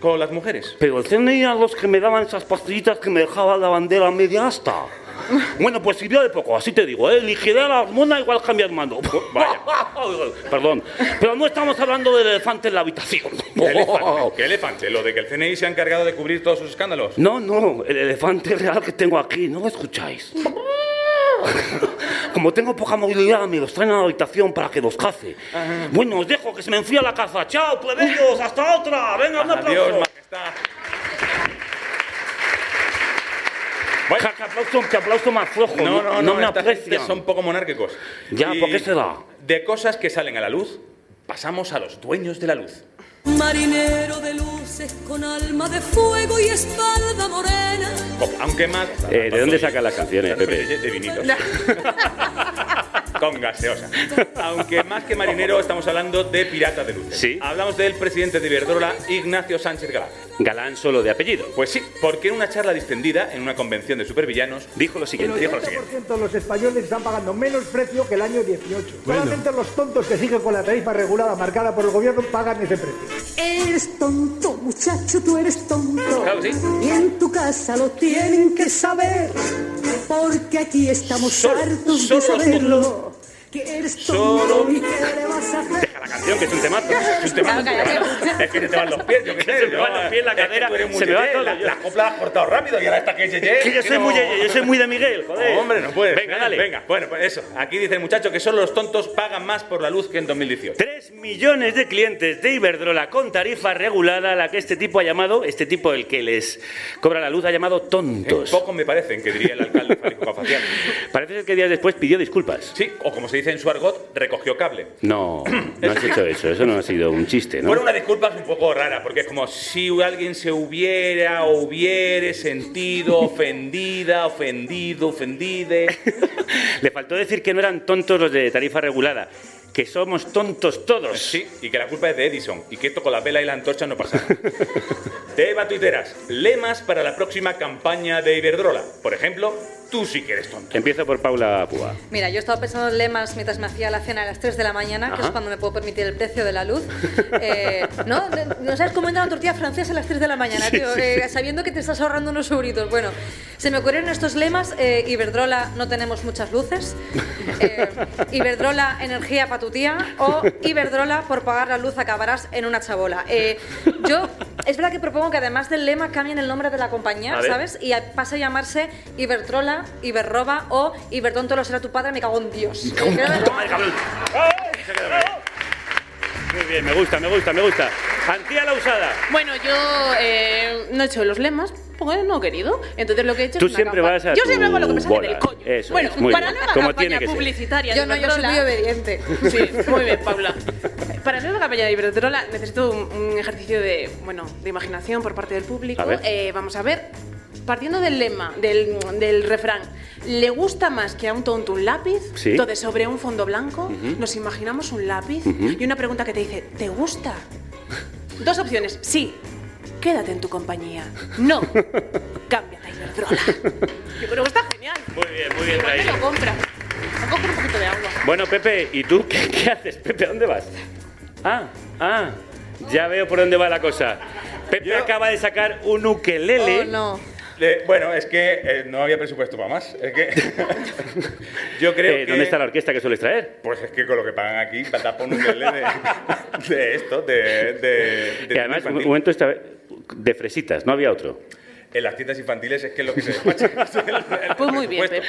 con las mujeres. Pero el CNI a los que me daban esas pastillitas que me dejaban la bandera media asta. [LAUGHS] Bueno, pues sirvió de poco, así te digo, ¿eh? Liquidé la hormona igual que a mi hermano. Vaya. [LAUGHS] Perdón, pero no estamos hablando del elefante en la habitación. [LAUGHS] ¿Qué elefante? ¿Qué elefante? Lo de que el CNI se ha encargado de cubrir todos sus escándalos. No, no, el elefante real que tengo aquí, ¿no lo escucháis? [LAUGHS] Como tengo poca movilidad, me los traen a la habitación para que los cace. Bueno, os dejo que se me enfría la caza. ¡Chao, plebeyos! ¡Hasta otra! ¡Venga, un aplauso! Adiós, majestad. Ja, ¡Qué aplauso, qué aplauso más flojo! No, no, no, me esta aprecian. son poco monárquicos. Ya, Y ¿por qué será? De cosas que salen a la luz, pasamos a los dueños de la luz. Marinero de luces con alma de fuego y espalda morena. Aunque más... Eh, ¿De dónde sacan las canciones, Pepe? De, vinilos. [LAUGHS] Con gaseosa. Aunque más que marinero, estamos hablando de pirata de luces. Sí. Hablamos del presidente de Iberdrola, Ignacio Sánchez Galán. Galán solo de apellido. Pues sí, porque en una charla distendida, en una convención de supervillanos, Dijo lo siguiente. dijo lo siguiente. de los españoles están pagando menos precio que el año 18. Solamente los tontos que siguen con la tarifa regulada marcada por el gobierno pagan ese precio. Eres tonto, muchacho, tú eres tonto. Claro sí. Y en tu casa lo tienen que saber. Porque aquí estamos Solo- hartos solo de los saberlo. Que eres tonto Solo- y qué le vas a hacer. Deja la canción, que es un temazo. Es un tema- Es que se te van los pies, yo qué sé. Se me van los pies, la Es que cadera, se me va todo, La, copla la has cortado rápido y ahora está que es yeye, Que yo soy muy yeye, yo soy muy de Miguel, joder. Hombre, no puedes. Venga, ¿eh? dale. Venga, bueno, pues eso. Aquí dice el muchacho que solo los tontos pagan más por la luz que en 2018. 3 millones de clientes de Iberdrola con tarifa regulada, a la que este tipo ha llamado, este tipo el que les cobra la luz, ha llamado tontos. Pocos me parecen, que diría el alcalde Facial. [LAUGHS] Parece ser que días después pidió disculpas. Sí, o como se dice en su argot, recogió cable. No, no has hecho eso, eso no ha sido un chiste, ¿no? Bueno, una disculpa es un poco rara, porque es como si alguien se hubiera o hubiere sentido ofendida, ofendido, ofendide. [LAUGHS] Le faltó decir que no eran tontos los de tarifa regulada, que somos tontos todos. Sí, y que la culpa es de Edison, y que esto con la vela y la antorcha no pasa. [LAUGHS] Tema tuiteras, lemas para la próxima campaña de Iberdrola. Por ejemplo, Tú sí que eres tonto. Empiezo por Paula Púa. Mira, yo he estado pensando en lemas mientras me hacía la cena a las 3 de la mañana, que Ajá. es cuando me puedo permitir el precio de la luz. [LAUGHS] Eh, ¿No? ¿No sabes cómo entra una tortilla francesa a las 3 de la mañana, Sí, tío? sí, Eh, sí. sabiendo que te estás ahorrando unos euritos. Bueno, se me ocurrieron estos lemas. eh, Iberdrola, no tenemos muchas luces. [LAUGHS] Eh, Iberdrola, energía para tu tía. O Iberdrola, por pagar la luz acabarás en una chabola. Eh, yo, es verdad que propongo que además del lema cambien el nombre de la compañía. ¿sabes? Y a- pase a llamarse Iberdrola, Iberroba o Iberdóntolo será tu padre, me cago en Dios. ¡Toma, cabrón! Muy bien, me gusta, me gusta, me gusta. Antía la usada. Bueno, yo eh, no he hecho los lemas porque no he querido. Entonces lo que he hecho Tú es una siempre vas a Yo tu siempre hago lo que me sale bola. del coño. Eso bueno, es, muy para bien. nueva Como campaña tiene que ser. publicitaria Yo de no, yo soy Iberdrola- muy obediente. Sí, muy bien, Paula. Para la nueva campaña de Iberdrola necesito un, un ejercicio de, bueno, de imaginación por parte del público. A ver. Eh, vamos a ver, partiendo del lema, del, del refrán, ¿le gusta más que a un tonto un lápiz? Sí. Entonces, sobre un fondo blanco, Ujú. nos imaginamos un lápiz Ujú. y una pregunta que te dice, ¿te gusta? Dos opciones, sí. Quédate en tu compañía. No. [LAUGHS] Cámbiate a Iberdrola. Yo creo que está genial. Muy bien, muy bien Igual me traído. lo compra. A coger un poquito de agua. Bueno, Pepe, ¿y tú qué, qué haces? Pepe, ¿a dónde vas? Ah, ah, ya veo por dónde va la cosa. Pepe acaba de sacar un ukelele. Oh, no. Bueno, es que eh, no había presupuesto para más. Es que [LAUGHS] yo creo Eh, que... ¿Dónde está la orquesta que sueles traer? Pues es que con lo que pagan aquí, para un ukelele de, de esto, de, de, de Y además, un momento esta de fresitas, no había otro. En las tiendas infantiles es que es lo que se despacha. [LAUGHS] Pues muy bien. Pepe.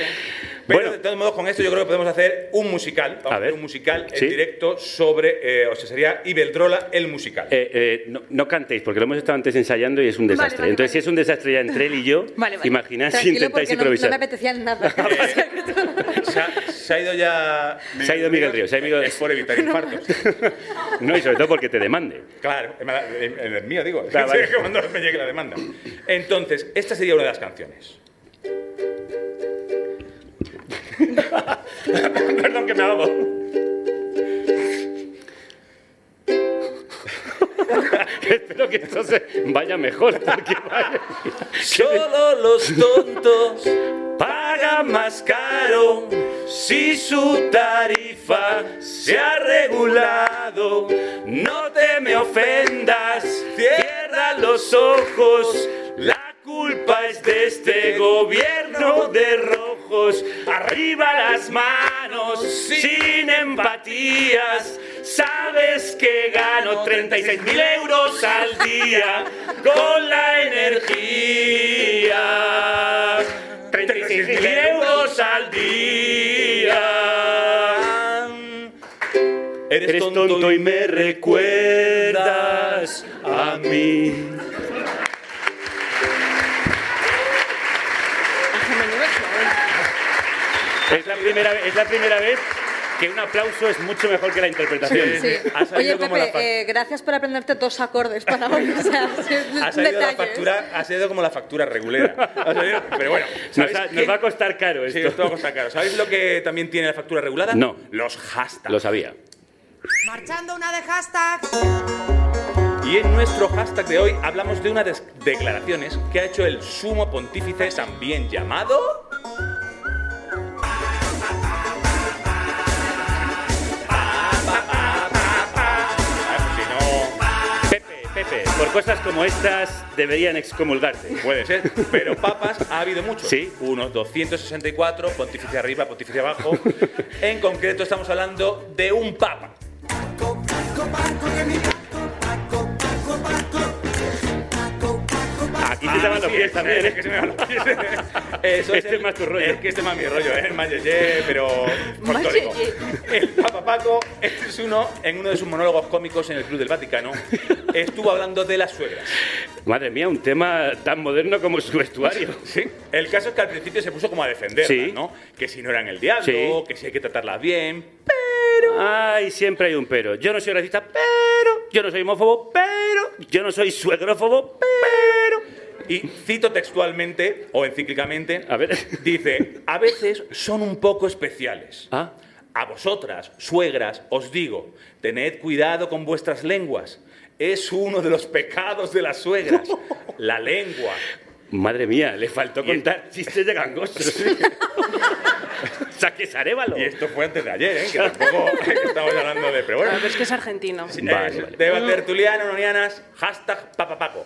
Pero de todos modos, con esto yo creo que podemos hacer un musical. Vamos a, hacer un musical Sí. en directo sobre, eh, o sea, sería Iberdrola el musical. Eh, eh, no, no cantéis, porque lo hemos estado antes ensayando y es un Vale, desastre. vale, Entonces, si es un desastre ya entre él y yo, [LAUGHS] Vale, vale. imaginad si intentáis porque no- No, improvisar. me apetecía nada. [LAUGHS] Se ha, se ha ido ya. Se ha ido Miguel Ríos, se ha ido- Es por evitar infartos. No, y sobre todo porque te demande. Claro, en el mío digo. Claro, vale. Cuando me llegue la demanda. Entonces, esta sería una de las canciones. [LAUGHS] Perdón que me hago. [LAUGHS] Espero que esto se vaya mejor. Porque vaya... Solo los tontos pagan más caro si su tarifa se ha regulado. No te me ofendas, cierra los ojos. La culpa es de este gobierno de rojos. Arriba las manos, sin empatías. Sabes que gano 36 mil euros al día con la energía. 36 mil euros al día. Eres, tonto, y me recuerdas a mí. Es la primera, vez- es la primera vez que un aplauso es mucho mejor que la interpretación. Sí. Oye, Pepe, eh, gracias por aprenderte dos acordes para hoy. O sea, [LAUGHS] Ha salido, la factura, ha salido como la factura regulera. [LAUGHS] Salido- pero bueno, Nos, va a costar caro Sí, esto. va a costar caro. ¿Sabéis lo que también tiene la factura regulada? No. Los hashtags. Lo sabía. Marchando una de hashtag. Y en nuestro hashtag de hoy hablamos de unas declaraciones que ha hecho el sumo pontífice también llamado... Por cosas como estas deberían excomulgarte. Puede ser, pero papas ha habido muchos. Sí. Unos 264, pontífice arriba, pontífice abajo. En concreto estamos hablando de un papa. Aquí se te van los pies es- también, es ¿eh? que se me van los pies. [LAUGHS] Eso Este es más tu rollo. Es que este es más mi rollo, ¿eh? Más yeye, pero folclórico. El Papa Paco, este es uno, en uno de sus monólogos cómicos en el Club del Vaticano, estuvo hablando de las suegras. Madre mía, un tema tan moderno como su vestuario. [LAUGHS] Sí. El caso es que al principio se puso como a defenderlas, Sí. ¿no? Que si no eran el diablo, Sí. que si hay que tratarlas bien. Ay, siempre hay un pero. Yo no soy racista, pero. Yo no soy homófobo, pero. Yo no soy suegrófobo, pero. Y cito textualmente, o encíclicamente, A ver. dice, a veces son un poco especiales. Ah. A vosotras, suegras, os digo, tened cuidado con vuestras lenguas. Es uno de los pecados de las suegras, [LAUGHS] la lengua. Madre mía, le faltó contar chistes de gangosos. o [LAUGHS] sea, que es arévalo. Y esto fue antes de ayer, ¿eh? que tampoco [LAUGHS] estamos hablando de... Pero bueno, Pero es que es argentino. Eh, Deba tertuliano, nonianas, hashtag papapaco.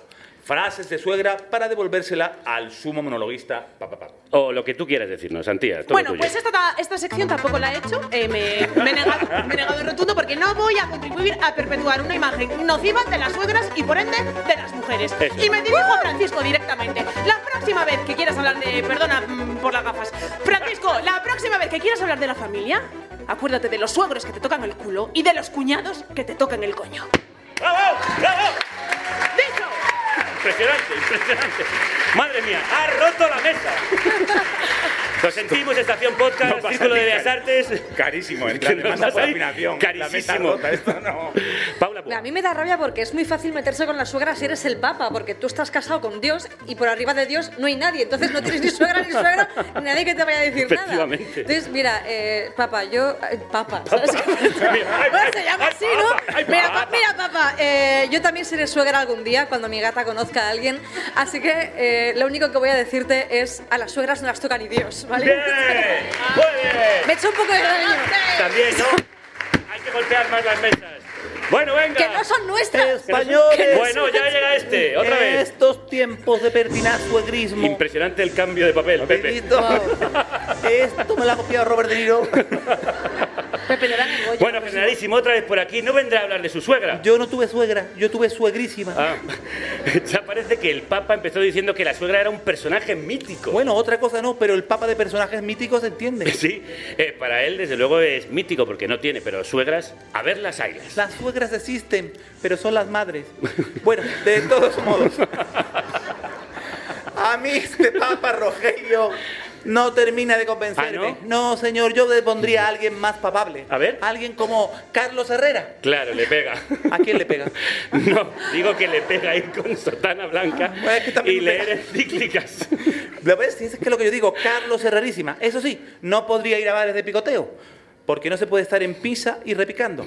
Frases de suegra para devolvérsela al sumo monologuista papapaco. O lo que tú quieras decirnos, Antía, todo Bueno, tuyo. pues esta, ta- esta sección tampoco la he hecho. eh, me, me he negado, me he negado en rotundo porque no voy a contribuir a perpetuar una imagen nociva de las suegras y por ende de las mujeres. Eso. Y me dirijo a Francisco directamente. La próxima vez que quieras hablar de. Perdona mm, por las gafas. Francisco, la próxima vez que quieras hablar de la familia, acuérdate de los suegros que te tocan el culo y de los cuñados que te tocan el coño. ¡Bravo! ¡Bravo! ¡Dicho! Impresionante, impresionante. Madre mía, ha roto la mesa. [LAUGHS] Lo sentimos, Estación Podcast, No Círculo de Bellas Artes. Carísimo. [LAUGHS] La mesa Carísimo. rota, esto no. Paula, A mí me da rabia porque es muy fácil meterse con la suegra si eres el papa, porque tú estás casado con Dios y por arriba de Dios no hay nadie. Entonces no tienes ni suegra ni suegra, ni nadie que te vaya a decir nada. Efectivamente. Entonces, mira, eh, papa, yo. eh, papa, ¿sabes? [LAUGHS] [LAUGHS] Bueno, se llama así, ¿no? Mira, pa- mira, papá, eh, yo también seré suegra algún día cuando mi gata conozca a alguien. Así que eh, lo único que voy a decirte es: a las suegras no las toca ni Dios, ¿vale? ¡Bien! ¡Muy bien! Me echo un poco de daño. También, ¿no? Hay que golpear más las mesas. Bueno, venga. Que no son nuestras. Españoles. Bueno, ya llega este, otra En vez. estos tiempos de pertinaz suegrismo. Impresionante el cambio de papel, Pepe. Amiguito, Esto me lo ha copiado Robert De Niro. [LAUGHS] El Goya. Bueno, generalísimo, otra vez por aquí. ¿No vendrá a hablar de su suegra? Yo no tuve suegra, yo tuve suegrísima. Ah, [LAUGHS] ya parece que el Papa empezó diciendo que la suegra era un personaje mítico. Bueno, otra cosa no, pero el papa de personajes míticos se entiende. [LAUGHS] Sí, eh, para él desde luego es mítico porque no tiene, pero suegras, a ver las hayas. Las suegras existen, pero son las madres. Bueno, de todos modos. [LAUGHS] A mí este papa Rogelio no termina de convencerme. ¿Ah, no? señor, yo le pondría a alguien más papable. A ver. Alguien como Carlos Herrera. Claro, le pega. ¿A quién le pega? [LAUGHS] No, digo que le pega ir con sotana blanca [LAUGHS] Bueno, es que también y leer encíclicas. [LAUGHS] ¿Lo ves? Es que es lo que yo digo, Carlos Herrerísima. Eso sí, no podría ir a bares de picoteo, porque no se puede estar en pisa y repicando.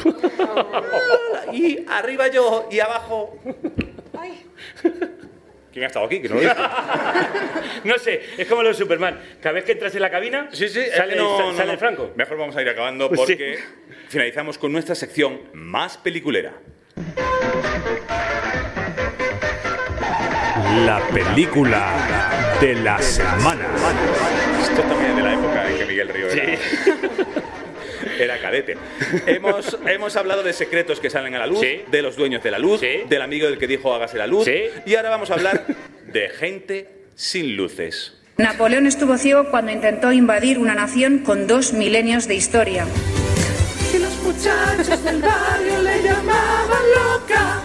y arriba yo y abajo... ¿Quién ha estado aquí? Que no lo. [LAUGHS] No sé, es como los Superman. Cada vez que entras en la cabina, Sí, sí, es sale, no, sa- no, sale no. Franco. Mejor vamos a ir acabando Sí. porque finalizamos con nuestra sección más peliculera. La película de la semana. Esto también es de la época en que Miguel Río era, era cadete. Hemos, [LAUGHS] hemos hablado de secretos que salen a la luz, Sí. de los dueños de la luz, Sí. del amigo del que dijo hágase la luz, Sí. y ahora vamos a hablar de gente sin luces. Napoleón estuvo ciego cuando intentó invadir una nación con dos milenios de historia. Y los muchachos del barrio le llamaban loca.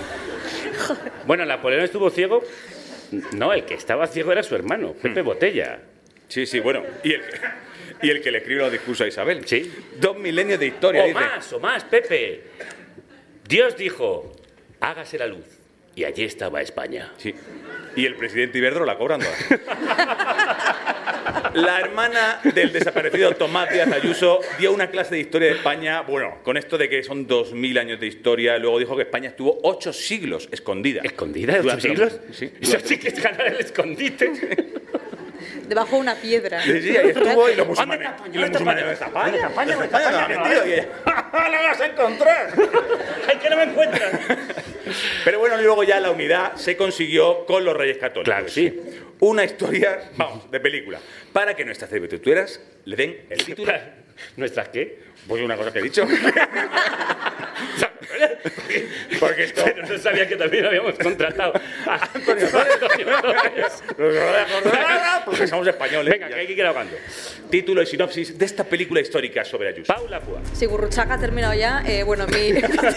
Bueno, Napoleón estuvo ciego. No, el que estaba ciego era su hermano, Pepe Botella. Sí, sí, bueno. Y el, y el que le escribe los discursos a Isabel. Sí. Dos milenios de historia. O dice. más, o más, Pepe. Dios dijo, hágase la luz. Y allí estaba España. Sí. Y el presidente Iberdrola cobrando. [LAUGHS] La hermana del desaparecido Tomás Díaz Ayuso dio una clase de historia de España, bueno, con esto de que son 2.000 años de historia, luego dijo que España estuvo ocho siglos escondida. ¿Escondida? ¿Ocho siglos? los- Sí. Eso sí que es ganar el escondite. [LAUGHS] Debajo de una piedra. Sí, sí, ahí estuvo y los ¿Dónde musulmanes. Y los ¿Dónde musulmanes, está ¿dónde está España? España? ¿Dónde está ¿Dónde está España? No, ¡No vas a encontrar! [LAUGHS] ¡Ay, que no me encuentran! Pero bueno, luego ya la unidad se consiguió con los Reyes Católicos. Claro, sí. Una historia, vamos, de película, para que nuestras cervitueras le den el título. [LAUGHS] ¿Nuestras qué? Pues una cosa que he dicho. [LAUGHS] Porque esto... Pero no sabía que también habíamos contratado a Antonio Torres. Porque somos españoles. Venga, que hay que ir ahogando. Título y sinopsis de esta película histórica sobre Ayuso. Paula Púa. Si Gurruchaga ha terminado ya, eh, bueno, mi, mi [LAUGHS] título es,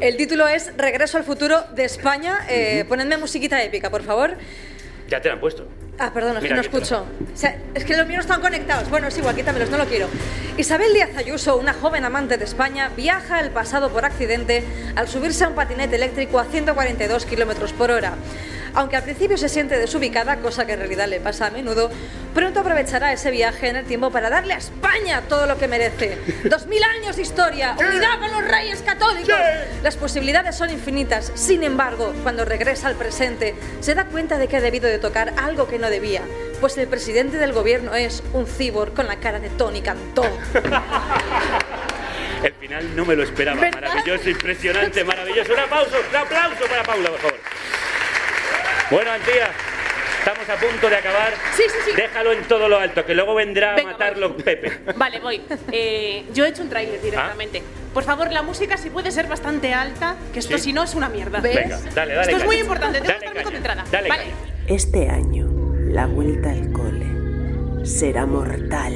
el título es Regreso al futuro de España. Eh, Ponedme musiquita épica, por favor. Ya te la han puesto. Ah, perdón, es Mira, que no escucho. O sea, es que los míos no están conectados. Bueno, es igual, quítamelos, no lo quiero. Isabel Díaz Ayuso, una joven amante de España, viaja al pasado por accidente al subirse a un patinete eléctrico a 142 kilómetros por hora. Aunque al principio se siente desubicada, cosa que en realidad le pasa a menudo, pronto aprovechará ese viaje en el tiempo para darle a España todo lo que merece. [LAUGHS] ¡Dos mil años de historia! ¡Unidad con los reyes católicos! Las posibilidades son infinitas. Sin embargo, cuando regresa al presente, se da cuenta de que ha debido de tocar algo que no debía. Pues el presidente del gobierno es un cibor con la cara de Tony Cantó. [LAUGHS] El final no me lo esperaba. ¿Verdad? Maravilloso, impresionante, maravilloso. Un aplauso, un aplauso para Paula, por favor. Bueno, Antía, estamos a punto de acabar. Sí, sí, sí. Déjalo en todo lo alto, que luego vendrá Venga, a matarlo Pepe. Vale, voy. Eh, yo he hecho un tráiler directamente. Por favor, la música si puede ser bastante alta, que esto Sí. si no es una mierda. Venga, dale, dale. Esto es muy caña. importante, tengo que estar muy caña, concentrada. Dale, vale. caña. Este año, la vuelta al cole será mortal.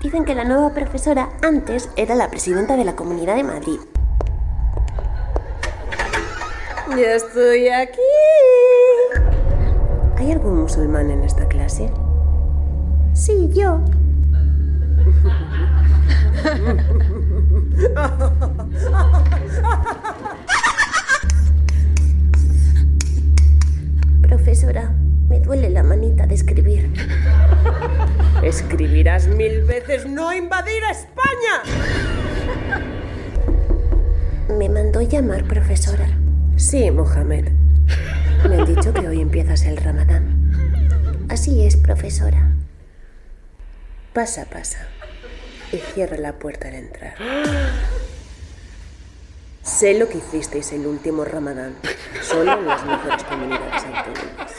Dicen que la nueva profesora antes era la presidenta de la Comunidad de Madrid. Ya estoy aquí. ¿Hay algún musulmán en esta clase? Sí, yo. [LAUGHS] Profesora, me duele la manita de escribir. Escribirás mil veces no invadir a España. Me mandó llamar profesora. Sí, Mohamed. Me han dicho que hoy empiezas el ramadán. Así es, profesora. Pasa, pasa. Y cierra la puerta al entrar. Sé lo que hicisteis el último ramadán. Solo en las mejores comunidades autónomas.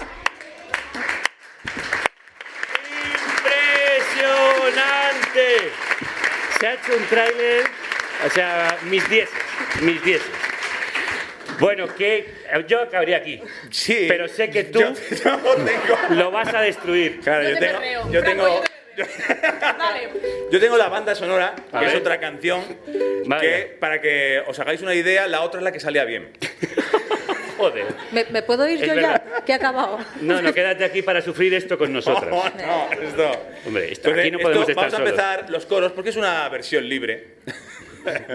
¡Impresionante! Se ha hecho un tráiler, o sea, mis dieces, mis dieces. Bueno, que yo acabaría aquí. Sí. Pero sé que tú Yo [LAUGHS] tengo- lo vas a destruir. Claro, yo tengo, yo tengo, yo tengo la banda sonora, A que es otra canción, que para que os hagáis una idea, la otra es la que salía bien. [LAUGHS] Joder. ¿Me, me puedo ir Es yo verdad. ya? Que he acabado. No, no, quédate aquí para sufrir esto con nosotros. [LAUGHS] No, no, esto. Hombre, esto, Entonces, aquí no podemos esto- estar vamos a solos. empezar los coros porque es una versión libre.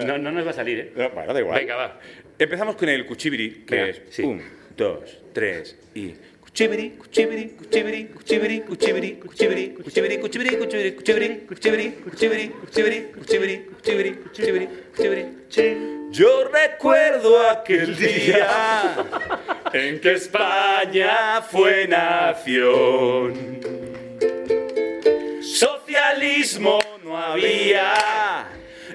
No, no nos va a salir, ¿eh? bueno, da igual. Venga, va. Empezamos con el cuchibiri, que Venga, es sí. un, dos, tres y. Cuchibiri, cuchibiri, cuchibiri, cuchibiri, cuchibiri, cuchibiri, cuchibiri, cuchibiri, cuchibiri, cuchibiri, cuchibiri, cuchibiri, cuchibiri, cuchibiri, cuchibiri, cuchibiri, cuchibiri. Yo recuerdo aquel día en que España fue nación. Socialismo no había,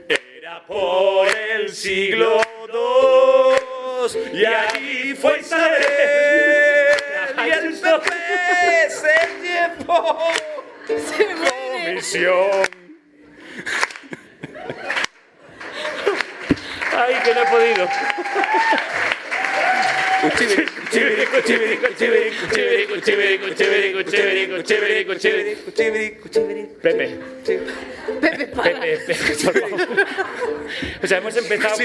era por el siglo II y allí fue Isabel y el PP se llevó comisión. Ay, que no he podido. Pepe. Pepe, para. Pepe, Pepe, por favor. O sea, hemos empezado.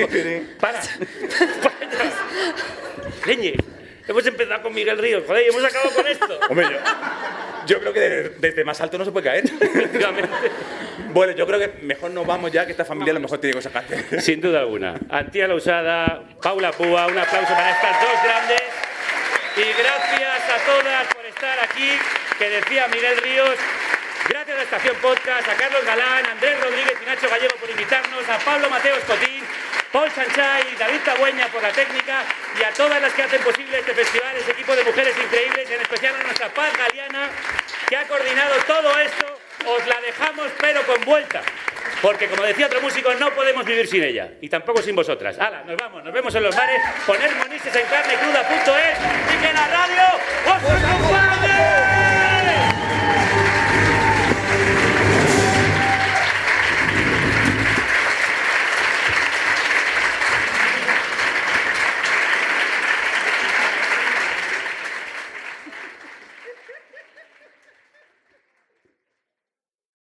Para. Para. Leñe. Hemos empezado con Miguel Ríos, joder, y hemos acabado con esto. [LAUGHS] Hombre, yo, yo creo que de- desde más alto no se puede caer. [LAUGHS] Bueno, yo creo que mejor nos vamos ya, que esta familia a lo mejor tiene cosas que hacer. Sin duda alguna. Antía La Usada, Paula Púa, un aplauso para estas dos grandes. Y gracias a todas por estar aquí, que decía Miguel Ríos. Gracias a Estación Podcast, a Carlos Galán, Andrés Rodríguez y Nacho Gallego por invitarnos, a Pablo Mateo Escotín, Paul Sanchay y David Tagüeña por la técnica y a todas las que hacen posible este festival, ese equipo de mujeres increíbles, en especial a nuestra Paz Galeana, que ha coordinado todo esto. Os la dejamos, pero con vuelta. Porque, como decía otro músico, no podemos vivir sin ella. Y tampoco sin vosotras. ¡Hala! Nos vamos, nos vemos en los bares. Poner monises en carne cruda.es y que la radio os acompañe.